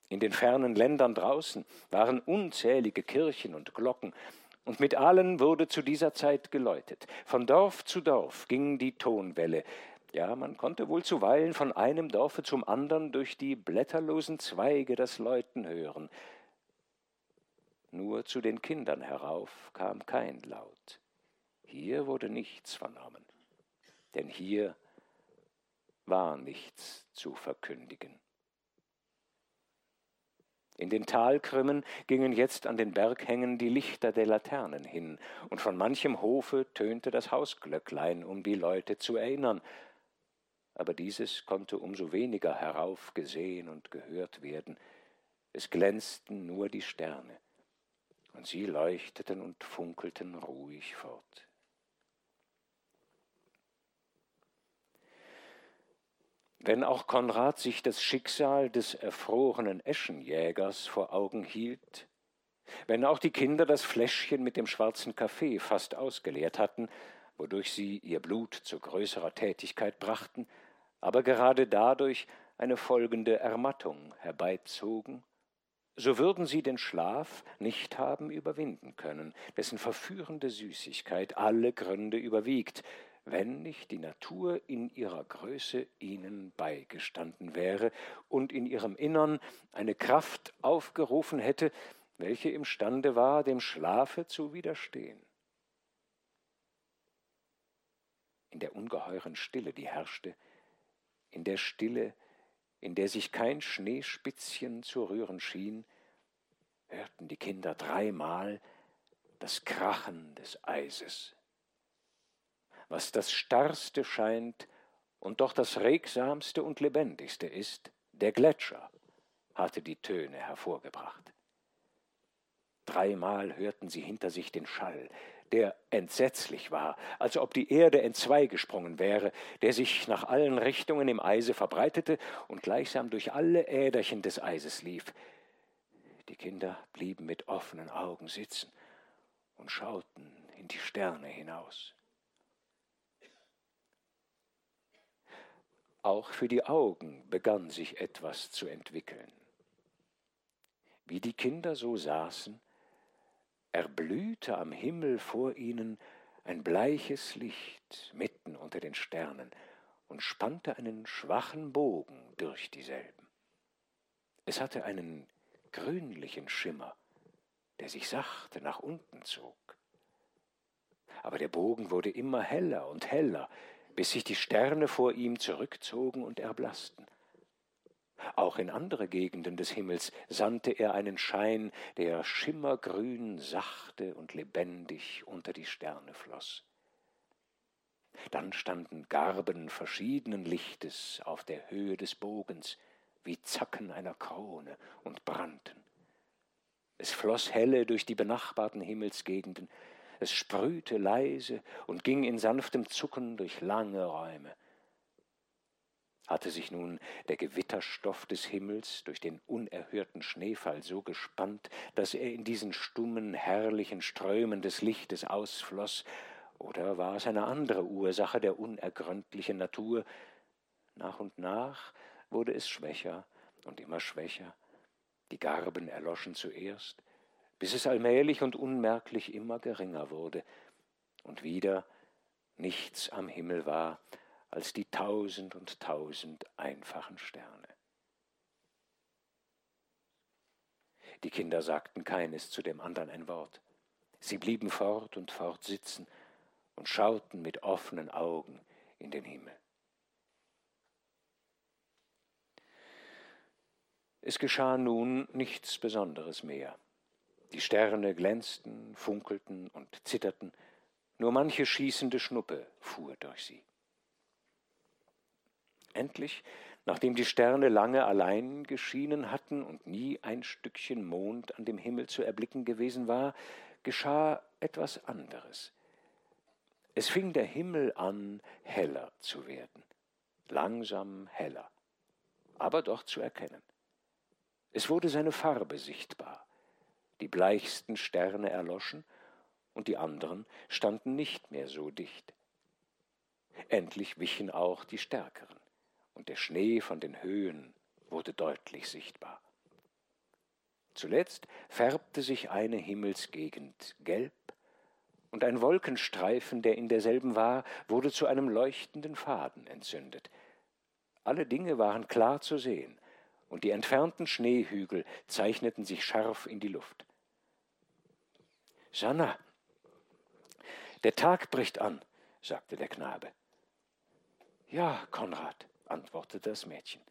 In den fernen Ländern draußen waren unzählige Kirchen und Glocken, und mit allen wurde zu dieser Zeit geläutet. Von Dorf zu Dorf ging die Tonwelle, ja, man konnte wohl zuweilen von einem Dorfe zum andern durch die blätterlosen Zweige das Läuten hören, nur zu den Kindern herauf kam kein Laut. Hier wurde nichts vernommen, denn hier war nichts zu verkündigen. In den Talkrümmen gingen jetzt an den Berghängen die Lichter der Laternen hin, und von manchem Hofe tönte das Hausglöcklein, um die Leute zu erinnern. Aber dieses konnte umso weniger herauf gesehen und gehört werden. Es glänzten nur die Sterne und sie leuchteten und funkelten ruhig fort. Wenn auch Konrad sich das Schicksal des erfrorenen Eschenjägers vor Augen hielt, wenn auch die Kinder das Fläschchen mit dem schwarzen Kaffee fast ausgeleert hatten, wodurch sie ihr Blut zu größerer Tätigkeit brachten, aber gerade dadurch eine folgende Ermattung herbeizogen, so würden sie den Schlaf nicht haben überwinden können, dessen verführende Süßigkeit alle Gründe überwiegt, wenn nicht die Natur in ihrer Größe ihnen beigestanden wäre und in ihrem Innern eine Kraft aufgerufen hätte, welche imstande war, dem Schlafe zu widerstehen. In der ungeheuren Stille, die herrschte, in der Stille, in der sich kein Schneespitzchen zu rühren schien, hörten die Kinder dreimal das Krachen des Eises. Was das Starrste scheint und doch das regsamste und lebendigste ist, der Gletscher hatte die Töne hervorgebracht. Dreimal hörten sie hinter sich den Schall, der entsetzlich war, als ob die Erde entzweigesprungen wäre, der sich nach allen Richtungen im Eise verbreitete und gleichsam durch alle Äderchen des Eises lief. Die Kinder blieben mit offenen Augen sitzen und schauten in die Sterne hinaus. Auch für die Augen begann sich etwas zu entwickeln. Wie die Kinder so saßen, erblühte am Himmel vor ihnen ein bleiches Licht mitten unter den Sternen und spannte einen schwachen Bogen durch dieselben. Es hatte einen grünlichen Schimmer, der sich sachte nach unten zog. Aber der Bogen wurde immer heller und heller, bis sich die Sterne vor ihm zurückzogen und erblassten. Auch in andere Gegenden des Himmels sandte er einen Schein, der schimmergrün, sachte und lebendig unter die Sterne floß. Dann standen Garben verschiedenen Lichtes auf der Höhe des Bogens, wie Zacken einer Krone und brannten. Es floß helle durch die benachbarten Himmelsgegenden, es sprühte leise und ging in sanftem Zucken durch lange Räume. Hatte sich nun der Gewitterstoff des Himmels durch den unerhörten Schneefall so gespannt, dass er in diesen stummen, herrlichen Strömen des Lichtes ausfloß, oder war es eine andere Ursache der unergründlichen Natur? Nach und nach wurde es schwächer und immer schwächer. Die Garben erloschen zuerst, bis es allmählich und unmerklich immer geringer wurde, und wieder nichts am Himmel war als die tausend und tausend einfachen Sterne. Die Kinder sagten keines zu dem anderen ein Wort. Sie blieben fort und fort sitzen und schauten mit offenen Augen in den Himmel. Es geschah nun nichts Besonderes mehr. Die Sterne glänzten, funkelten und zitterten, nur manche schießende Schnuppe fuhr durch sie. Endlich, nachdem die Sterne lange allein geschienen hatten und nie ein Stückchen Mond an dem Himmel zu erblicken gewesen war, geschah etwas anderes. Es fing der Himmel an, heller zu werden, langsam heller, aber doch zu erkennen. Es wurde seine Farbe sichtbar. Die bleichsten Sterne erloschen, und die anderen standen nicht mehr so dicht. Endlich wichen auch die stärkeren, und der Schnee von den Höhen wurde deutlich sichtbar. Zuletzt färbte sich eine Himmelsgegend gelb, und ein Wolkenstreifen, der in derselben war, wurde zu einem leuchtenden Faden entzündet. Alle Dinge waren klar zu sehen, und die entfernten Schneehügel zeichneten sich scharf in die Luft. Sanna, der Tag bricht an, sagte der Knabe. Ja, Konrad, antwortete das Mädchen.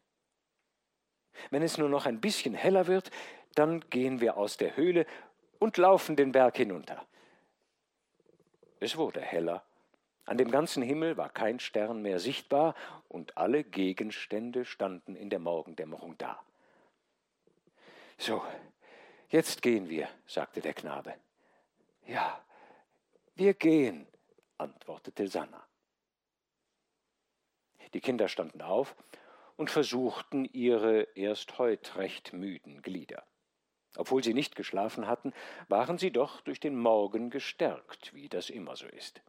Wenn es nur noch ein bisschen heller wird, dann gehen wir aus der Höhle und laufen den Berg hinunter. Es wurde heller. An dem ganzen Himmel war kein Stern mehr sichtbar und alle Gegenstände standen in der Morgendämmerung da. So, jetzt gehen wir, sagte der Knabe. Ja, wir gehen, antwortete Sanna. Die Kinder standen auf und versuchten ihre erst heut recht müden Glieder. Obwohl sie nicht geschlafen hatten, waren sie doch durch den Morgen gestärkt, wie das immer so ist.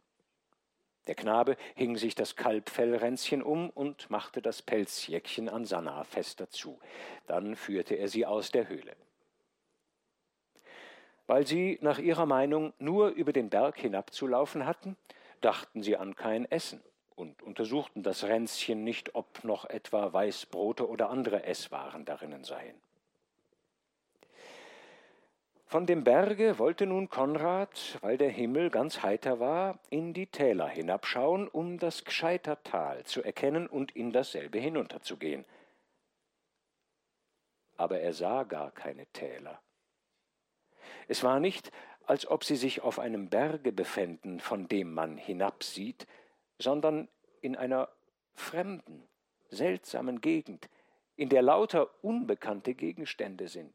Der Knabe hing sich das Kalbfellränzchen um und machte das Pelzjäckchen an Sanna fester zu. Dann führte er sie aus der Höhle weil sie nach ihrer Meinung nur über den Berg hinabzulaufen hatten, dachten sie an kein Essen und untersuchten das Ränzchen nicht, ob noch etwa Weißbrote oder andere Esswaren darinnen seien. Von dem Berge wollte nun Konrad, weil der Himmel ganz heiter war, in die Täler hinabschauen, um das Gscheitertal zu erkennen und in dasselbe hinunterzugehen. Aber er sah gar keine Täler. Es war nicht, als ob sie sich auf einem Berge befänden, von dem man hinabsieht, sondern in einer fremden, seltsamen Gegend, in der lauter unbekannte Gegenstände sind.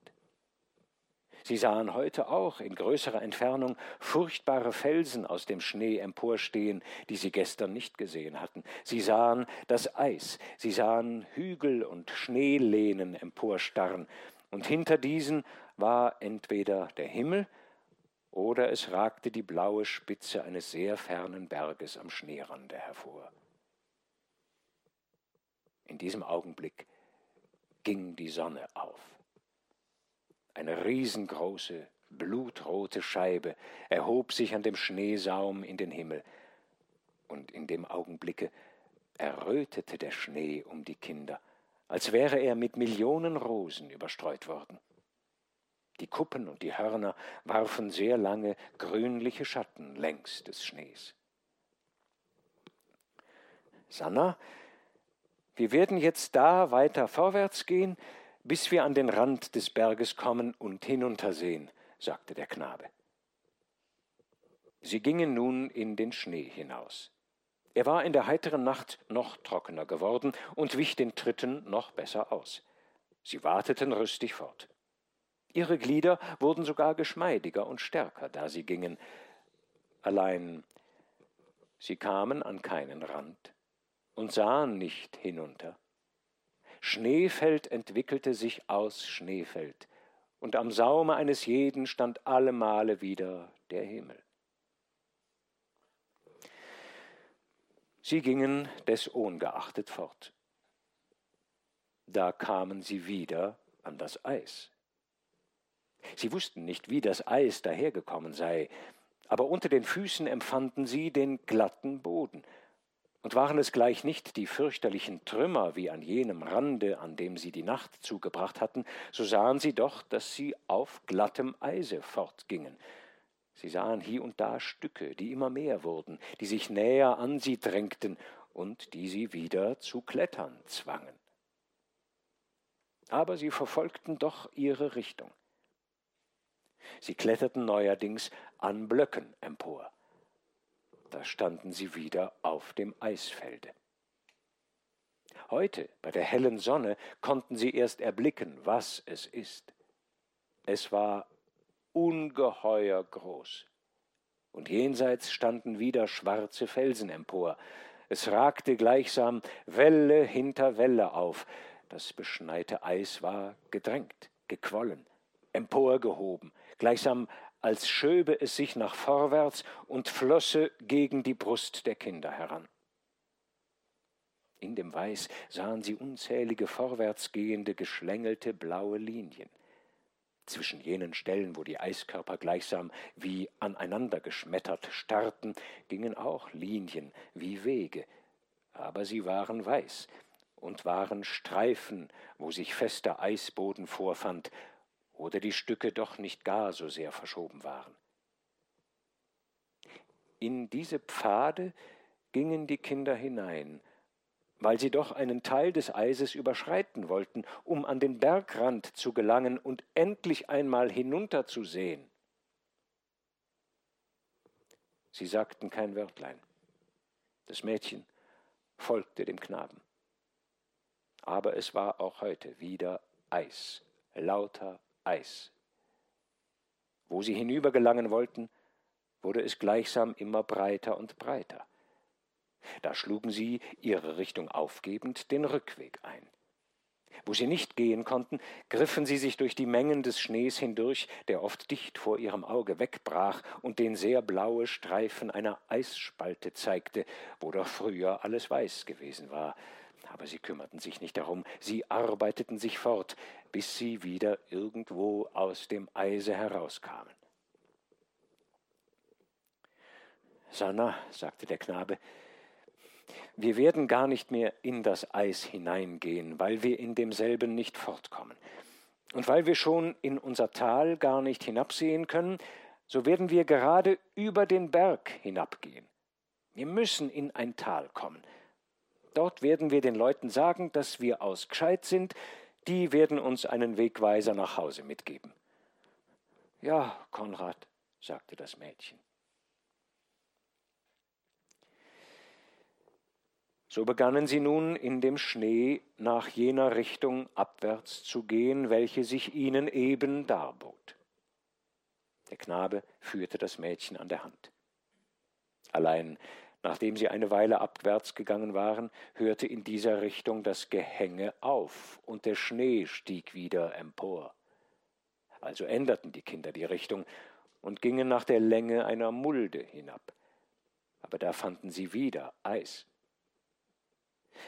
Sie sahen heute auch in größerer Entfernung furchtbare Felsen aus dem Schnee emporstehen, die sie gestern nicht gesehen hatten. Sie sahen das Eis, sie sahen Hügel und Schneelehnen emporstarren, und hinter diesen war entweder der Himmel oder es ragte die blaue Spitze eines sehr fernen Berges am Schneerande hervor. In diesem Augenblick ging die Sonne auf. Eine riesengroße, blutrote Scheibe erhob sich an dem Schneesaum in den Himmel, und in dem Augenblicke errötete der Schnee um die Kinder, als wäre er mit Millionen Rosen überstreut worden. Die Kuppen und die Hörner warfen sehr lange grünliche Schatten längs des Schnees. Sanna, wir werden jetzt da weiter vorwärts gehen, bis wir an den Rand des Berges kommen und hinuntersehen, sagte der Knabe. Sie gingen nun in den Schnee hinaus. Er war in der heiteren Nacht noch trockener geworden und wich den Tritten noch besser aus. Sie warteten rüstig fort. Ihre Glieder wurden sogar geschmeidiger und stärker, da sie gingen. Allein sie kamen an keinen Rand und sahen nicht hinunter, Schneefeld entwickelte sich aus Schneefeld, und am Saume eines jeden stand allemale wieder der Himmel. Sie gingen des ohngeachtet fort. Da kamen sie wieder an das Eis. Sie wussten nicht, wie das Eis dahergekommen sei, aber unter den Füßen empfanden sie den glatten Boden. Und waren es gleich nicht die fürchterlichen Trümmer wie an jenem Rande, an dem sie die Nacht zugebracht hatten, so sahen sie doch, dass sie auf glattem Eise fortgingen. Sie sahen hier und da Stücke, die immer mehr wurden, die sich näher an sie drängten und die sie wieder zu klettern zwangen. Aber sie verfolgten doch ihre Richtung. Sie kletterten neuerdings an Blöcken empor. Da standen sie wieder auf dem Eisfelde. Heute, bei der hellen Sonne, konnten sie erst erblicken, was es ist. Es war ungeheuer groß. Und jenseits standen wieder schwarze Felsen empor. Es ragte gleichsam Welle hinter Welle auf. Das beschneite Eis war gedrängt, gequollen, emporgehoben, gleichsam als schöbe es sich nach vorwärts und flosse gegen die Brust der Kinder heran. In dem Weiß sahen sie unzählige vorwärtsgehende, geschlängelte blaue Linien. Zwischen jenen Stellen, wo die Eiskörper gleichsam wie aneinander geschmettert starrten, gingen auch Linien wie Wege, aber sie waren weiß und waren Streifen, wo sich fester Eisboden vorfand, oder die Stücke doch nicht gar so sehr verschoben waren. In diese Pfade gingen die Kinder hinein, weil sie doch einen Teil des Eises überschreiten wollten, um an den Bergrand zu gelangen und endlich einmal hinunterzusehen. Sie sagten kein Wörtlein. Das Mädchen folgte dem Knaben. Aber es war auch heute wieder Eis, lauter Eis. Wo sie hinübergelangen wollten, wurde es gleichsam immer breiter und breiter. Da schlugen sie, ihre Richtung aufgebend, den Rückweg ein. Wo sie nicht gehen konnten, griffen sie sich durch die Mengen des Schnees hindurch, der oft dicht vor ihrem Auge wegbrach und den sehr blaue Streifen einer Eisspalte zeigte, wo doch früher alles weiß gewesen war, aber sie kümmerten sich nicht darum, sie arbeiteten sich fort, bis sie wieder irgendwo aus dem Eise herauskamen. Sanna, sagte der Knabe, wir werden gar nicht mehr in das Eis hineingehen, weil wir in demselben nicht fortkommen. Und weil wir schon in unser Tal gar nicht hinabsehen können, so werden wir gerade über den Berg hinabgehen. Wir müssen in ein Tal kommen. Dort werden wir den Leuten sagen, dass wir aus Gscheid sind, die werden uns einen Wegweiser nach Hause mitgeben. Ja, Konrad, sagte das Mädchen. So begannen sie nun in dem Schnee nach jener Richtung abwärts zu gehen, welche sich ihnen eben darbot. Der Knabe führte das Mädchen an der Hand. Allein Nachdem sie eine Weile abwärts gegangen waren, hörte in dieser Richtung das Gehänge auf, und der Schnee stieg wieder empor. Also änderten die Kinder die Richtung und gingen nach der Länge einer Mulde hinab. Aber da fanden sie wieder Eis.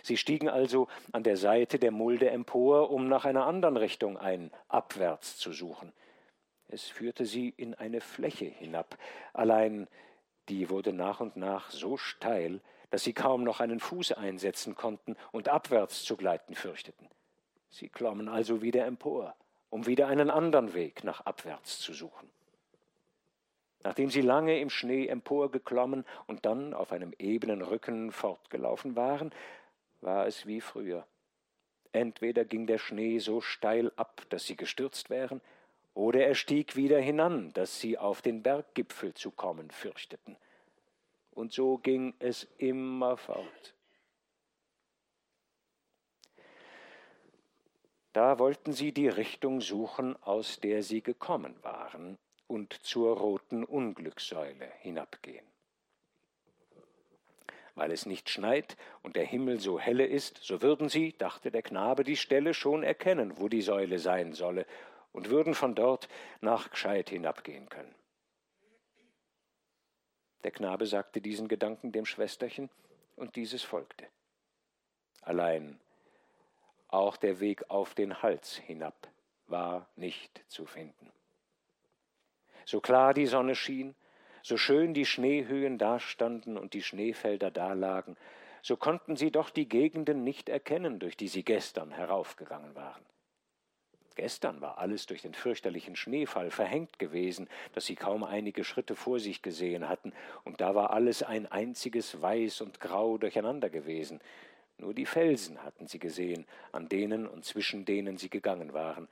Sie stiegen also an der Seite der Mulde empor, um nach einer anderen Richtung ein abwärts zu suchen. Es führte sie in eine Fläche hinab, allein die wurde nach und nach so steil, dass sie kaum noch einen Fuß einsetzen konnten und abwärts zu gleiten fürchteten. Sie klommen also wieder empor, um wieder einen anderen Weg nach abwärts zu suchen. Nachdem sie lange im Schnee emporgeklommen und dann auf einem ebenen Rücken fortgelaufen waren, war es wie früher. Entweder ging der Schnee so steil ab, dass sie gestürzt wären, oder er stieg wieder hinan, dass sie auf den Berggipfel zu kommen fürchteten. Und so ging es immer fort. Da wollten sie die Richtung suchen, aus der sie gekommen waren, und zur roten Unglückssäule hinabgehen. Weil es nicht schneit und der Himmel so helle ist, so würden sie, dachte der Knabe, die Stelle schon erkennen, wo die Säule sein solle, und würden von dort nach Gscheid hinabgehen können. Der Knabe sagte diesen Gedanken dem Schwesterchen, und dieses folgte. Allein auch der Weg auf den Hals hinab war nicht zu finden. So klar die Sonne schien, so schön die Schneehöhen dastanden und die Schneefelder dalagen, so konnten sie doch die Gegenden nicht erkennen, durch die sie gestern heraufgegangen waren. Gestern war alles durch den fürchterlichen Schneefall verhängt gewesen, dass sie kaum einige Schritte vor sich gesehen hatten, und da war alles ein einziges Weiß und Grau durcheinander gewesen. Nur die Felsen hatten sie gesehen, an denen und zwischen denen sie gegangen waren.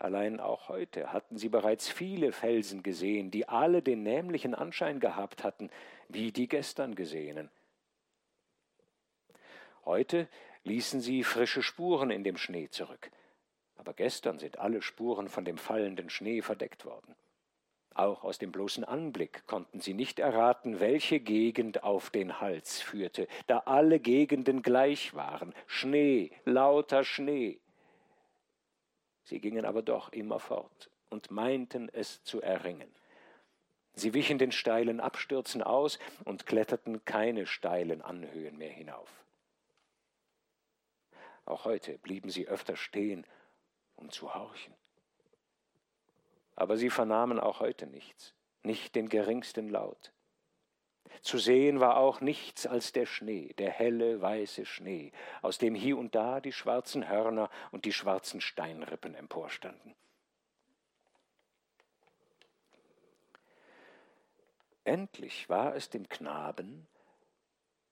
Allein auch heute hatten sie bereits viele Felsen gesehen, die alle den nämlichen Anschein gehabt hatten, wie die gestern gesehenen. Heute ließen sie frische Spuren in dem Schnee zurück aber gestern sind alle Spuren von dem fallenden Schnee verdeckt worden. Auch aus dem bloßen Anblick konnten sie nicht erraten, welche Gegend auf den Hals führte, da alle Gegenden gleich waren, Schnee, lauter Schnee. Sie gingen aber doch immer fort und meinten es zu erringen. Sie wichen den steilen Abstürzen aus und kletterten keine steilen Anhöhen mehr hinauf. Auch heute blieben sie öfter stehen um zu horchen. Aber sie vernahmen auch heute nichts, nicht den geringsten Laut. Zu sehen war auch nichts als der Schnee, der helle weiße Schnee, aus dem hier und da die schwarzen Hörner und die schwarzen Steinrippen emporstanden. Endlich war es dem Knaben,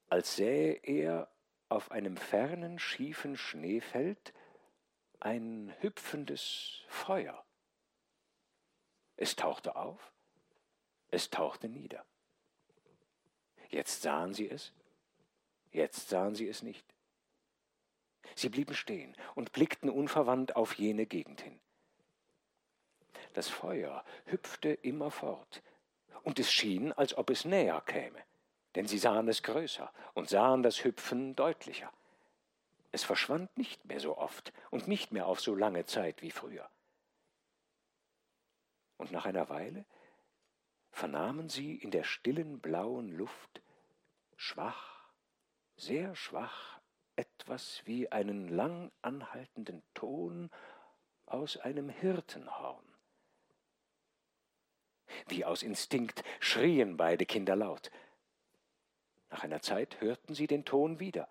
als sähe er auf einem fernen, schiefen Schneefeld ein hüpfendes Feuer. Es tauchte auf, es tauchte nieder. Jetzt sahen sie es, jetzt sahen sie es nicht. Sie blieben stehen und blickten unverwandt auf jene Gegend hin. Das Feuer hüpfte immerfort, und es schien, als ob es näher käme, denn sie sahen es größer und sahen das Hüpfen deutlicher. Es verschwand nicht mehr so oft und nicht mehr auf so lange Zeit wie früher. Und nach einer Weile vernahmen sie in der stillen blauen Luft schwach, sehr schwach etwas wie einen lang anhaltenden Ton aus einem Hirtenhorn. Wie aus Instinkt schrien beide Kinder laut. Nach einer Zeit hörten sie den Ton wieder.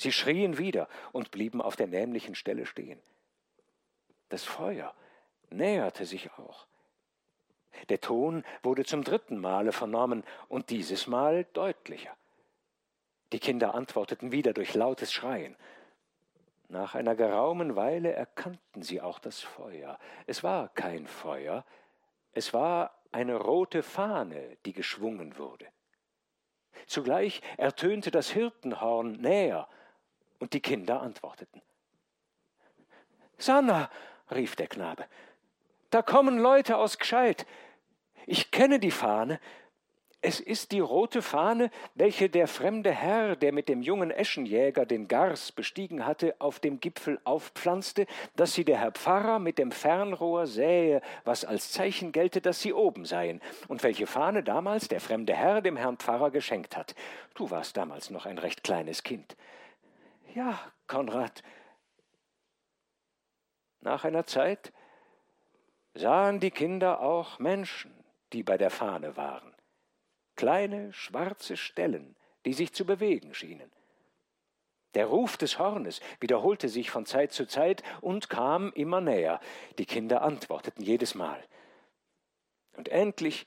Sie schrien wieder und blieben auf der nämlichen Stelle stehen. Das Feuer näherte sich auch. Der Ton wurde zum dritten Male vernommen und dieses Mal deutlicher. Die Kinder antworteten wieder durch lautes Schreien. Nach einer geraumen Weile erkannten sie auch das Feuer. Es war kein Feuer, es war eine rote Fahne, die geschwungen wurde. Zugleich ertönte das Hirtenhorn näher, und die Kinder antworteten. Sanna, rief der Knabe, da kommen Leute aus Gscheid. Ich kenne die Fahne. Es ist die rote Fahne, welche der fremde Herr, der mit dem jungen Eschenjäger den Gars bestiegen hatte, auf dem Gipfel aufpflanzte, dass sie der Herr Pfarrer mit dem Fernrohr sähe, was als Zeichen gelte, dass sie oben seien, und welche Fahne damals der fremde Herr dem Herrn Pfarrer geschenkt hat. Du warst damals noch ein recht kleines Kind. Ja, Konrad. Nach einer Zeit sahen die Kinder auch Menschen, die bei der Fahne waren. Kleine schwarze Stellen, die sich zu bewegen schienen. Der Ruf des Hornes wiederholte sich von Zeit zu Zeit und kam immer näher. Die Kinder antworteten jedes Mal. Und endlich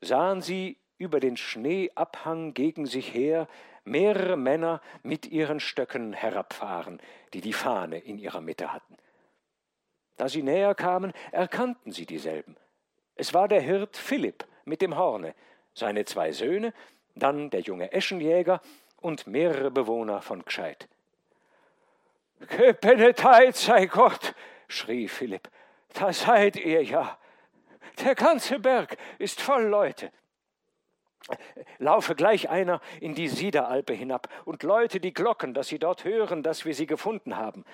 sahen sie über den Schneeabhang gegen sich her mehrere Männer mit ihren Stöcken herabfahren, die die Fahne in ihrer Mitte hatten. Da sie näher kamen, erkannten sie dieselben. Es war der Hirt Philipp mit dem Horne, seine zwei Söhne, dann der junge Eschenjäger und mehrere Bewohner von Gscheid. Gebenedeit sei Gott, schrie Philipp, da seid ihr ja. Der ganze Berg ist voll Leute. *laughs* Laufe gleich einer in die Siederalpe hinab und läute die Glocken, dass sie dort hören, dass wir sie gefunden haben.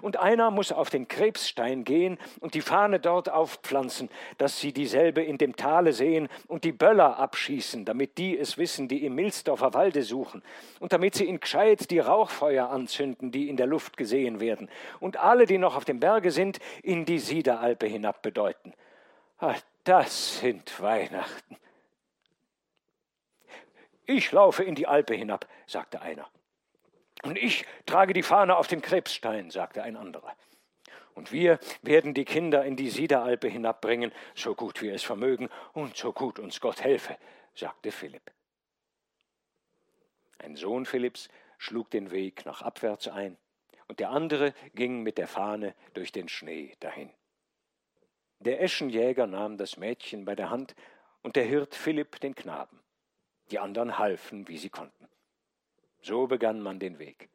Und einer muss auf den Krebsstein gehen und die Fahne dort aufpflanzen, dass sie dieselbe in dem Tale sehen und die Böller abschießen, damit die es wissen, die im Milsdorfer Walde suchen, und damit sie in Gscheid die Rauchfeuer anzünden, die in der Luft gesehen werden, und alle, die noch auf dem Berge sind, in die Siederalpe hinab bedeuten. Ach, das sind Weihnachten. Ich laufe in die Alpe hinab, sagte einer. Und ich trage die Fahne auf den Krebsstein, sagte ein anderer. Und wir werden die Kinder in die Siederalpe hinabbringen, so gut wir es vermögen und so gut uns Gott helfe, sagte Philipp. Ein Sohn Philipps schlug den Weg nach abwärts ein, und der andere ging mit der Fahne durch den Schnee dahin. Der Eschenjäger nahm das Mädchen bei der Hand und der Hirt Philipp den Knaben. Die anderen halfen, wie sie konnten. So begann man den Weg.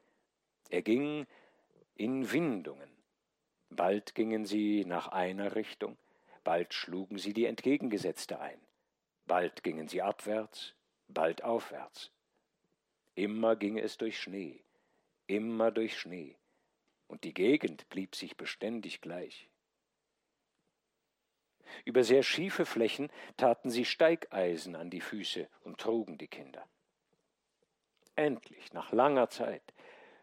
Er ging in Windungen. Bald gingen sie nach einer Richtung, bald schlugen sie die entgegengesetzte ein, bald gingen sie abwärts, bald aufwärts. Immer ging es durch Schnee, immer durch Schnee, und die Gegend blieb sich beständig gleich. Über sehr schiefe Flächen taten sie Steigeisen an die Füße und trugen die Kinder. Endlich, nach langer Zeit,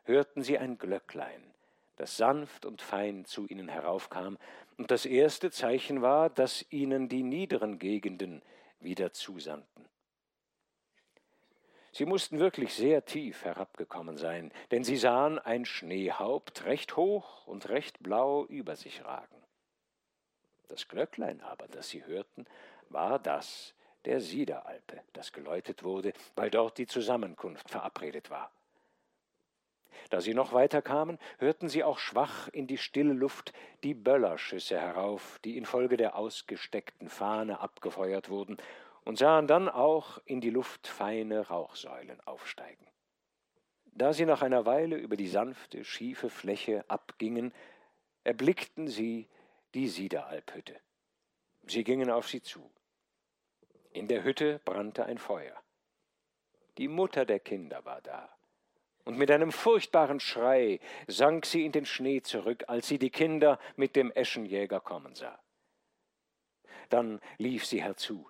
hörten sie ein Glöcklein, das sanft und fein zu ihnen heraufkam, und das erste Zeichen war, dass ihnen die niederen Gegenden wieder zusandten. Sie mussten wirklich sehr tief herabgekommen sein, denn sie sahen ein Schneehaupt recht hoch und recht blau über sich ragen. Das Glöcklein aber, das sie hörten, war das der Siederalpe, das geläutet wurde, weil dort die Zusammenkunft verabredet war. Da sie noch weiter kamen, hörten sie auch schwach in die stille Luft die Böllerschüsse herauf, die infolge der ausgesteckten Fahne abgefeuert wurden, und sahen dann auch in die Luft feine Rauchsäulen aufsteigen. Da sie nach einer Weile über die sanfte, schiefe Fläche abgingen, erblickten sie die Siederalphütte. Sie gingen auf sie zu. In der Hütte brannte ein Feuer. Die Mutter der Kinder war da. Und mit einem furchtbaren Schrei sank sie in den Schnee zurück, als sie die Kinder mit dem Eschenjäger kommen sah. Dann lief sie herzu,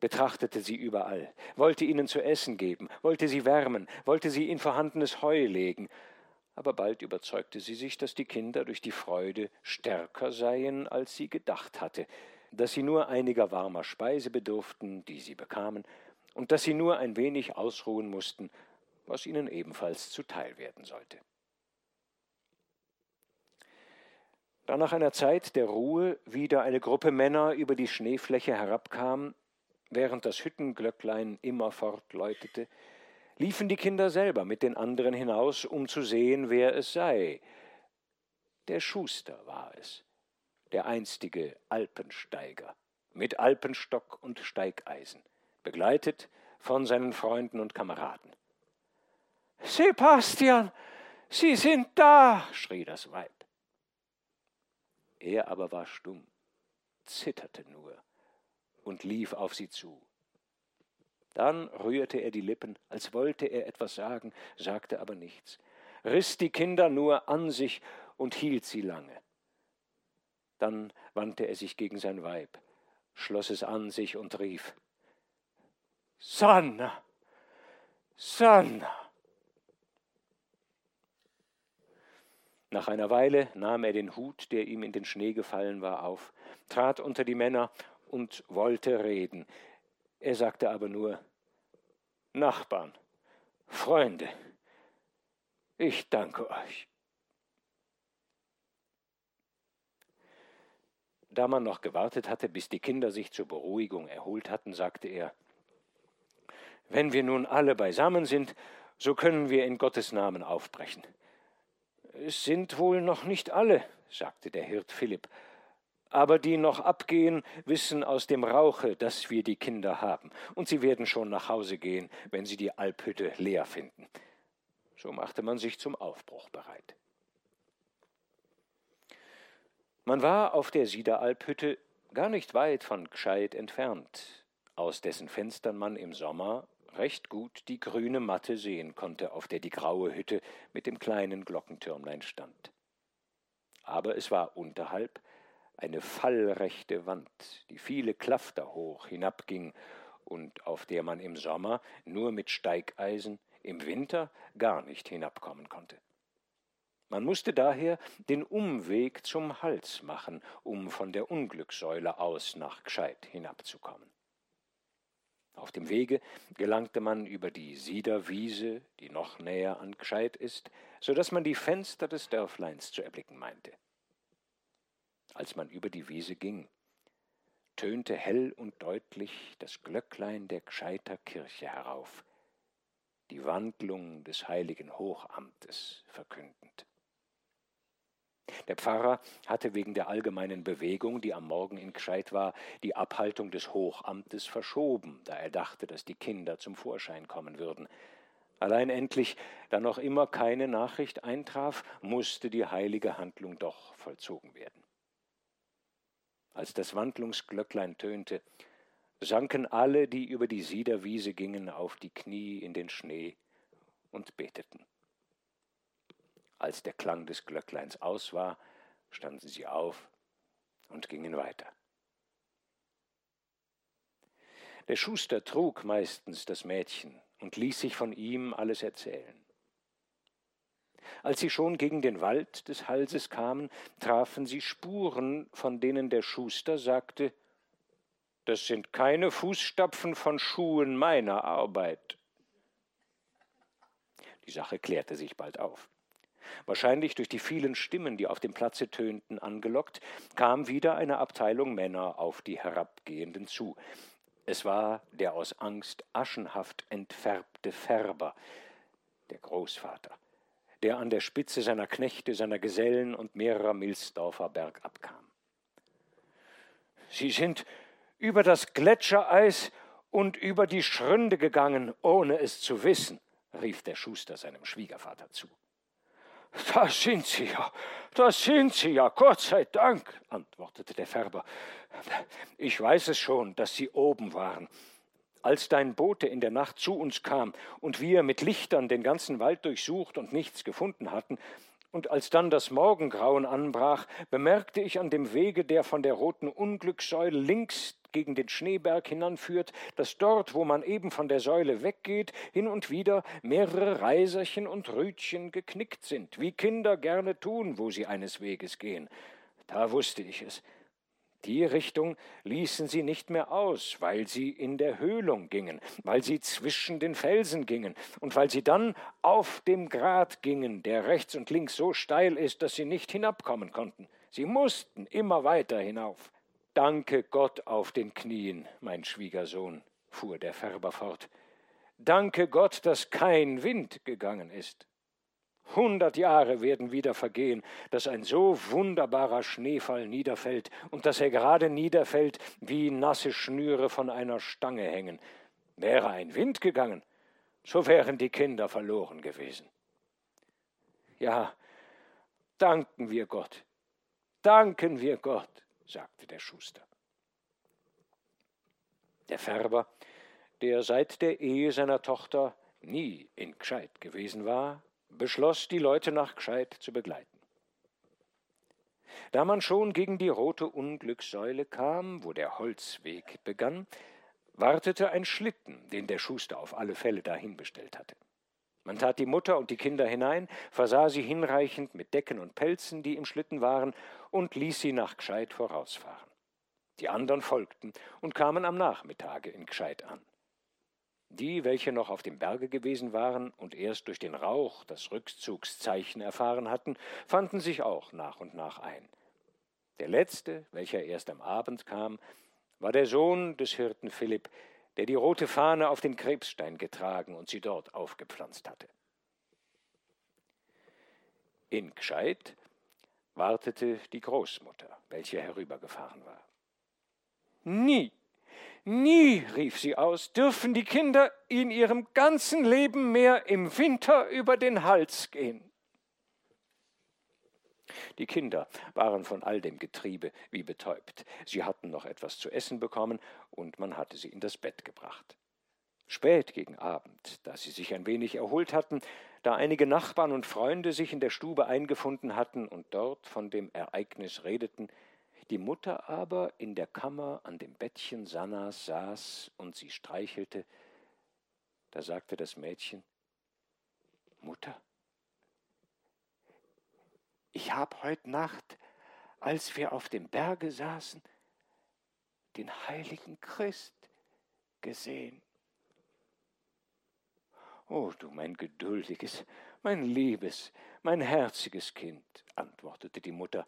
betrachtete sie überall, wollte ihnen zu essen geben, wollte sie wärmen, wollte sie in vorhandenes Heu legen, aber bald überzeugte sie sich, dass die Kinder durch die Freude stärker seien, als sie gedacht hatte, dass sie nur einiger warmer Speise bedurften, die sie bekamen, und dass sie nur ein wenig ausruhen mussten, was ihnen ebenfalls zuteil werden sollte. Da nach einer Zeit der Ruhe wieder eine Gruppe Männer über die Schneefläche herabkam, während das Hüttenglöcklein immerfort läutete, liefen die Kinder selber mit den anderen hinaus, um zu sehen, wer es sei. Der Schuster war es, der einstige Alpensteiger, mit Alpenstock und Steigeisen, begleitet von seinen Freunden und Kameraden. Sebastian, Sie sind da, schrie das Weib. Er aber war stumm, zitterte nur und lief auf sie zu. Dann rührte er die Lippen, als wollte er etwas sagen, sagte aber nichts, riß die Kinder nur an sich und hielt sie lange. Dann wandte er sich gegen sein Weib, schloss es an sich und rief Sanna, Sanna. Nach einer Weile nahm er den Hut, der ihm in den Schnee gefallen war, auf, trat unter die Männer und wollte reden. Er sagte aber nur Nachbarn, Freunde, ich danke euch. Da man noch gewartet hatte, bis die Kinder sich zur Beruhigung erholt hatten, sagte er, wenn wir nun alle beisammen sind, so können wir in Gottes Namen aufbrechen. Es sind wohl noch nicht alle, sagte der Hirt Philipp, aber die noch abgehen, wissen aus dem Rauche, dass wir die Kinder haben, und sie werden schon nach Hause gehen, wenn sie die Alphütte leer finden. So machte man sich zum Aufbruch bereit. Man war auf der Siederalphütte gar nicht weit von Gscheid entfernt, aus dessen Fenstern man im Sommer recht gut die grüne Matte sehen konnte, auf der die graue Hütte mit dem kleinen Glockentürmlein stand. Aber es war unterhalb eine fallrechte Wand, die viele Klafter hoch hinabging und auf der man im Sommer nur mit Steigeisen, im Winter gar nicht hinabkommen konnte. Man musste daher den Umweg zum Hals machen, um von der Unglückssäule aus nach Gscheid hinabzukommen. Auf dem Wege gelangte man über die Siederwiese, die noch näher an Gscheid ist, so dass man die Fenster des Dörfleins zu erblicken meinte. Als man über die Wiese ging, tönte hell und deutlich das Glöcklein der Gscheiter Kirche herauf, die Wandlung des heiligen Hochamtes verkündend. Der Pfarrer hatte wegen der allgemeinen Bewegung, die am Morgen in Gscheid war, die Abhaltung des Hochamtes verschoben, da er dachte, dass die Kinder zum Vorschein kommen würden. Allein endlich, da noch immer keine Nachricht eintraf, musste die heilige Handlung doch vollzogen werden. Als das Wandlungsglöcklein tönte, sanken alle, die über die Siederwiese gingen, auf die Knie in den Schnee und beteten. Als der Klang des Glöckleins aus war, standen sie auf und gingen weiter. Der Schuster trug meistens das Mädchen und ließ sich von ihm alles erzählen. Als sie schon gegen den Wald des Halses kamen, trafen sie Spuren, von denen der Schuster sagte, das sind keine Fußstapfen von Schuhen meiner Arbeit. Die Sache klärte sich bald auf. Wahrscheinlich durch die vielen Stimmen, die auf dem Platze tönten, angelockt, kam wieder eine Abteilung Männer auf die Herabgehenden zu. Es war der aus Angst aschenhaft entfärbte Färber, der Großvater, der an der Spitze seiner Knechte, seiner Gesellen und mehrerer Milsdorfer bergab kam. Sie sind über das Gletschereis und über die Schründe gegangen, ohne es zu wissen, rief der Schuster seinem Schwiegervater zu. Da sind Sie ja, da sind Sie ja, Gott sei Dank, antwortete der Färber. Ich weiß es schon, dass Sie oben waren. Als dein Bote in der Nacht zu uns kam und wir mit Lichtern den ganzen Wald durchsucht und nichts gefunden hatten, und als dann das Morgengrauen anbrach, bemerkte ich an dem Wege, der von der roten Unglückssäule links gegen den Schneeberg hinanführt, dass dort, wo man eben von der Säule weggeht, hin und wieder mehrere Reiserchen und Rütchen geknickt sind, wie Kinder gerne tun, wo sie eines Weges gehen. Da wusste ich es. Die Richtung ließen sie nicht mehr aus, weil sie in der Höhlung gingen, weil sie zwischen den Felsen gingen und weil sie dann auf dem Grat gingen, der rechts und links so steil ist, dass sie nicht hinabkommen konnten. Sie mussten immer weiter hinauf. Danke Gott auf den Knien, mein Schwiegersohn, fuhr der Färber fort. Danke Gott, dass kein Wind gegangen ist. Hundert Jahre werden wieder vergehen, dass ein so wunderbarer Schneefall niederfällt und dass er gerade niederfällt, wie nasse Schnüre von einer Stange hängen. Wäre ein Wind gegangen, so wären die Kinder verloren gewesen. Ja, danken wir Gott, danken wir Gott sagte der Schuster. Der Färber, der seit der Ehe seiner Tochter nie in Gscheid gewesen war, beschloss, die Leute nach Gscheid zu begleiten. Da man schon gegen die rote Unglückssäule kam, wo der Holzweg begann, wartete ein Schlitten, den der Schuster auf alle Fälle dahin bestellt hatte. Man tat die Mutter und die Kinder hinein, versah sie hinreichend mit Decken und Pelzen, die im Schlitten waren, und ließ sie nach Gscheid vorausfahren. Die anderen folgten und kamen am Nachmittage in Gscheid an. Die, welche noch auf dem Berge gewesen waren und erst durch den Rauch das Rückzugszeichen erfahren hatten, fanden sich auch nach und nach ein. Der letzte, welcher erst am Abend kam, war der Sohn des Hirten Philipp, der die rote Fahne auf den Krebsstein getragen und sie dort aufgepflanzt hatte. In Gscheid wartete die Großmutter, welche herübergefahren war. Nie, nie, rief sie aus, dürfen die Kinder in ihrem ganzen Leben mehr im Winter über den Hals gehen. Die Kinder waren von all dem Getriebe wie betäubt. Sie hatten noch etwas zu essen bekommen, und man hatte sie in das Bett gebracht. Spät gegen Abend, da sie sich ein wenig erholt hatten, da einige Nachbarn und Freunde sich in der Stube eingefunden hatten und dort von dem Ereignis redeten, die Mutter aber in der Kammer an dem Bettchen Sannas saß und sie streichelte, da sagte das Mädchen Mutter, ich habe heute Nacht, als wir auf dem Berge saßen, den heiligen Christ gesehen. Oh, du mein geduldiges, mein liebes, mein herziges Kind, antwortete die Mutter,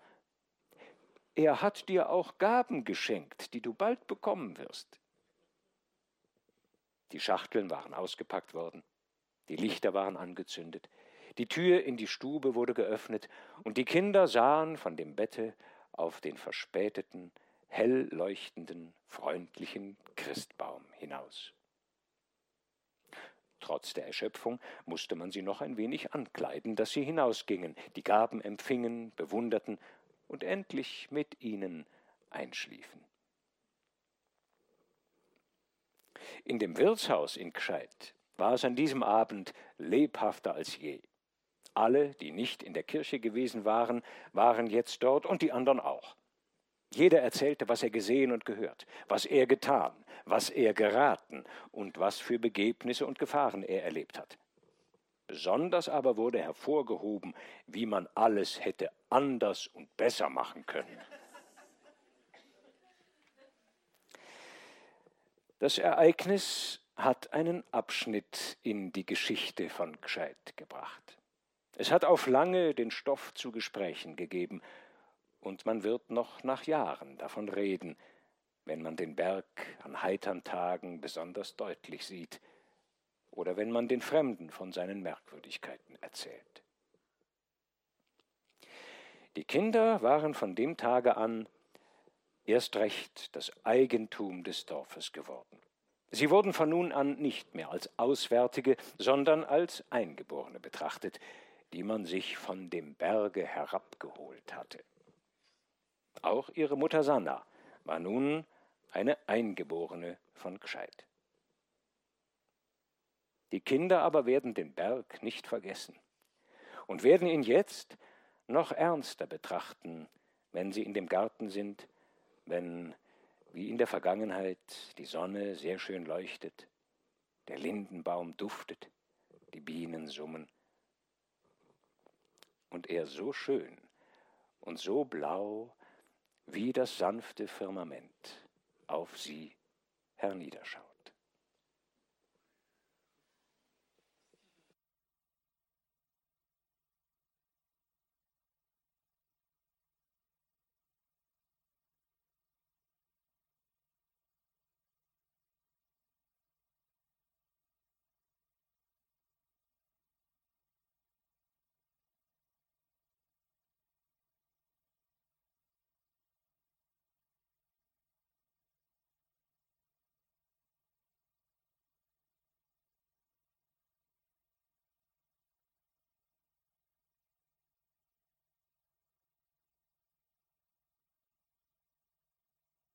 er hat dir auch Gaben geschenkt, die du bald bekommen wirst. Die Schachteln waren ausgepackt worden, die Lichter waren angezündet, die Tür in die Stube wurde geöffnet, und die Kinder sahen von dem Bette auf den verspäteten, hell leuchtenden, freundlichen Christbaum hinaus. Trotz der Erschöpfung musste man sie noch ein wenig ankleiden, dass sie hinausgingen, die Gaben empfingen, bewunderten und endlich mit ihnen einschliefen. In dem Wirtshaus in Gscheid war es an diesem Abend lebhafter als je. Alle, die nicht in der Kirche gewesen waren, waren jetzt dort und die anderen auch. Jeder erzählte, was er gesehen und gehört, was er getan, was er geraten und was für Begebnisse und Gefahren er erlebt hat. Besonders aber wurde hervorgehoben, wie man alles hätte anders und besser machen können. Das Ereignis hat einen Abschnitt in die Geschichte von Gscheid gebracht. Es hat auf lange den Stoff zu Gesprächen gegeben, und man wird noch nach Jahren davon reden, wenn man den Berg an heitern Tagen besonders deutlich sieht oder wenn man den Fremden von seinen Merkwürdigkeiten erzählt. Die Kinder waren von dem Tage an erst recht das Eigentum des Dorfes geworden. Sie wurden von nun an nicht mehr als Auswärtige, sondern als Eingeborene betrachtet, die man sich von dem Berge herabgeholt hatte. Auch ihre Mutter Sanna war nun eine Eingeborene von Gscheid. Die Kinder aber werden den Berg nicht vergessen und werden ihn jetzt noch ernster betrachten, wenn sie in dem Garten sind, wenn, wie in der Vergangenheit, die Sonne sehr schön leuchtet, der Lindenbaum duftet, die Bienen summen und er so schön und so blau wie das sanfte Firmament auf sie herniederschaut.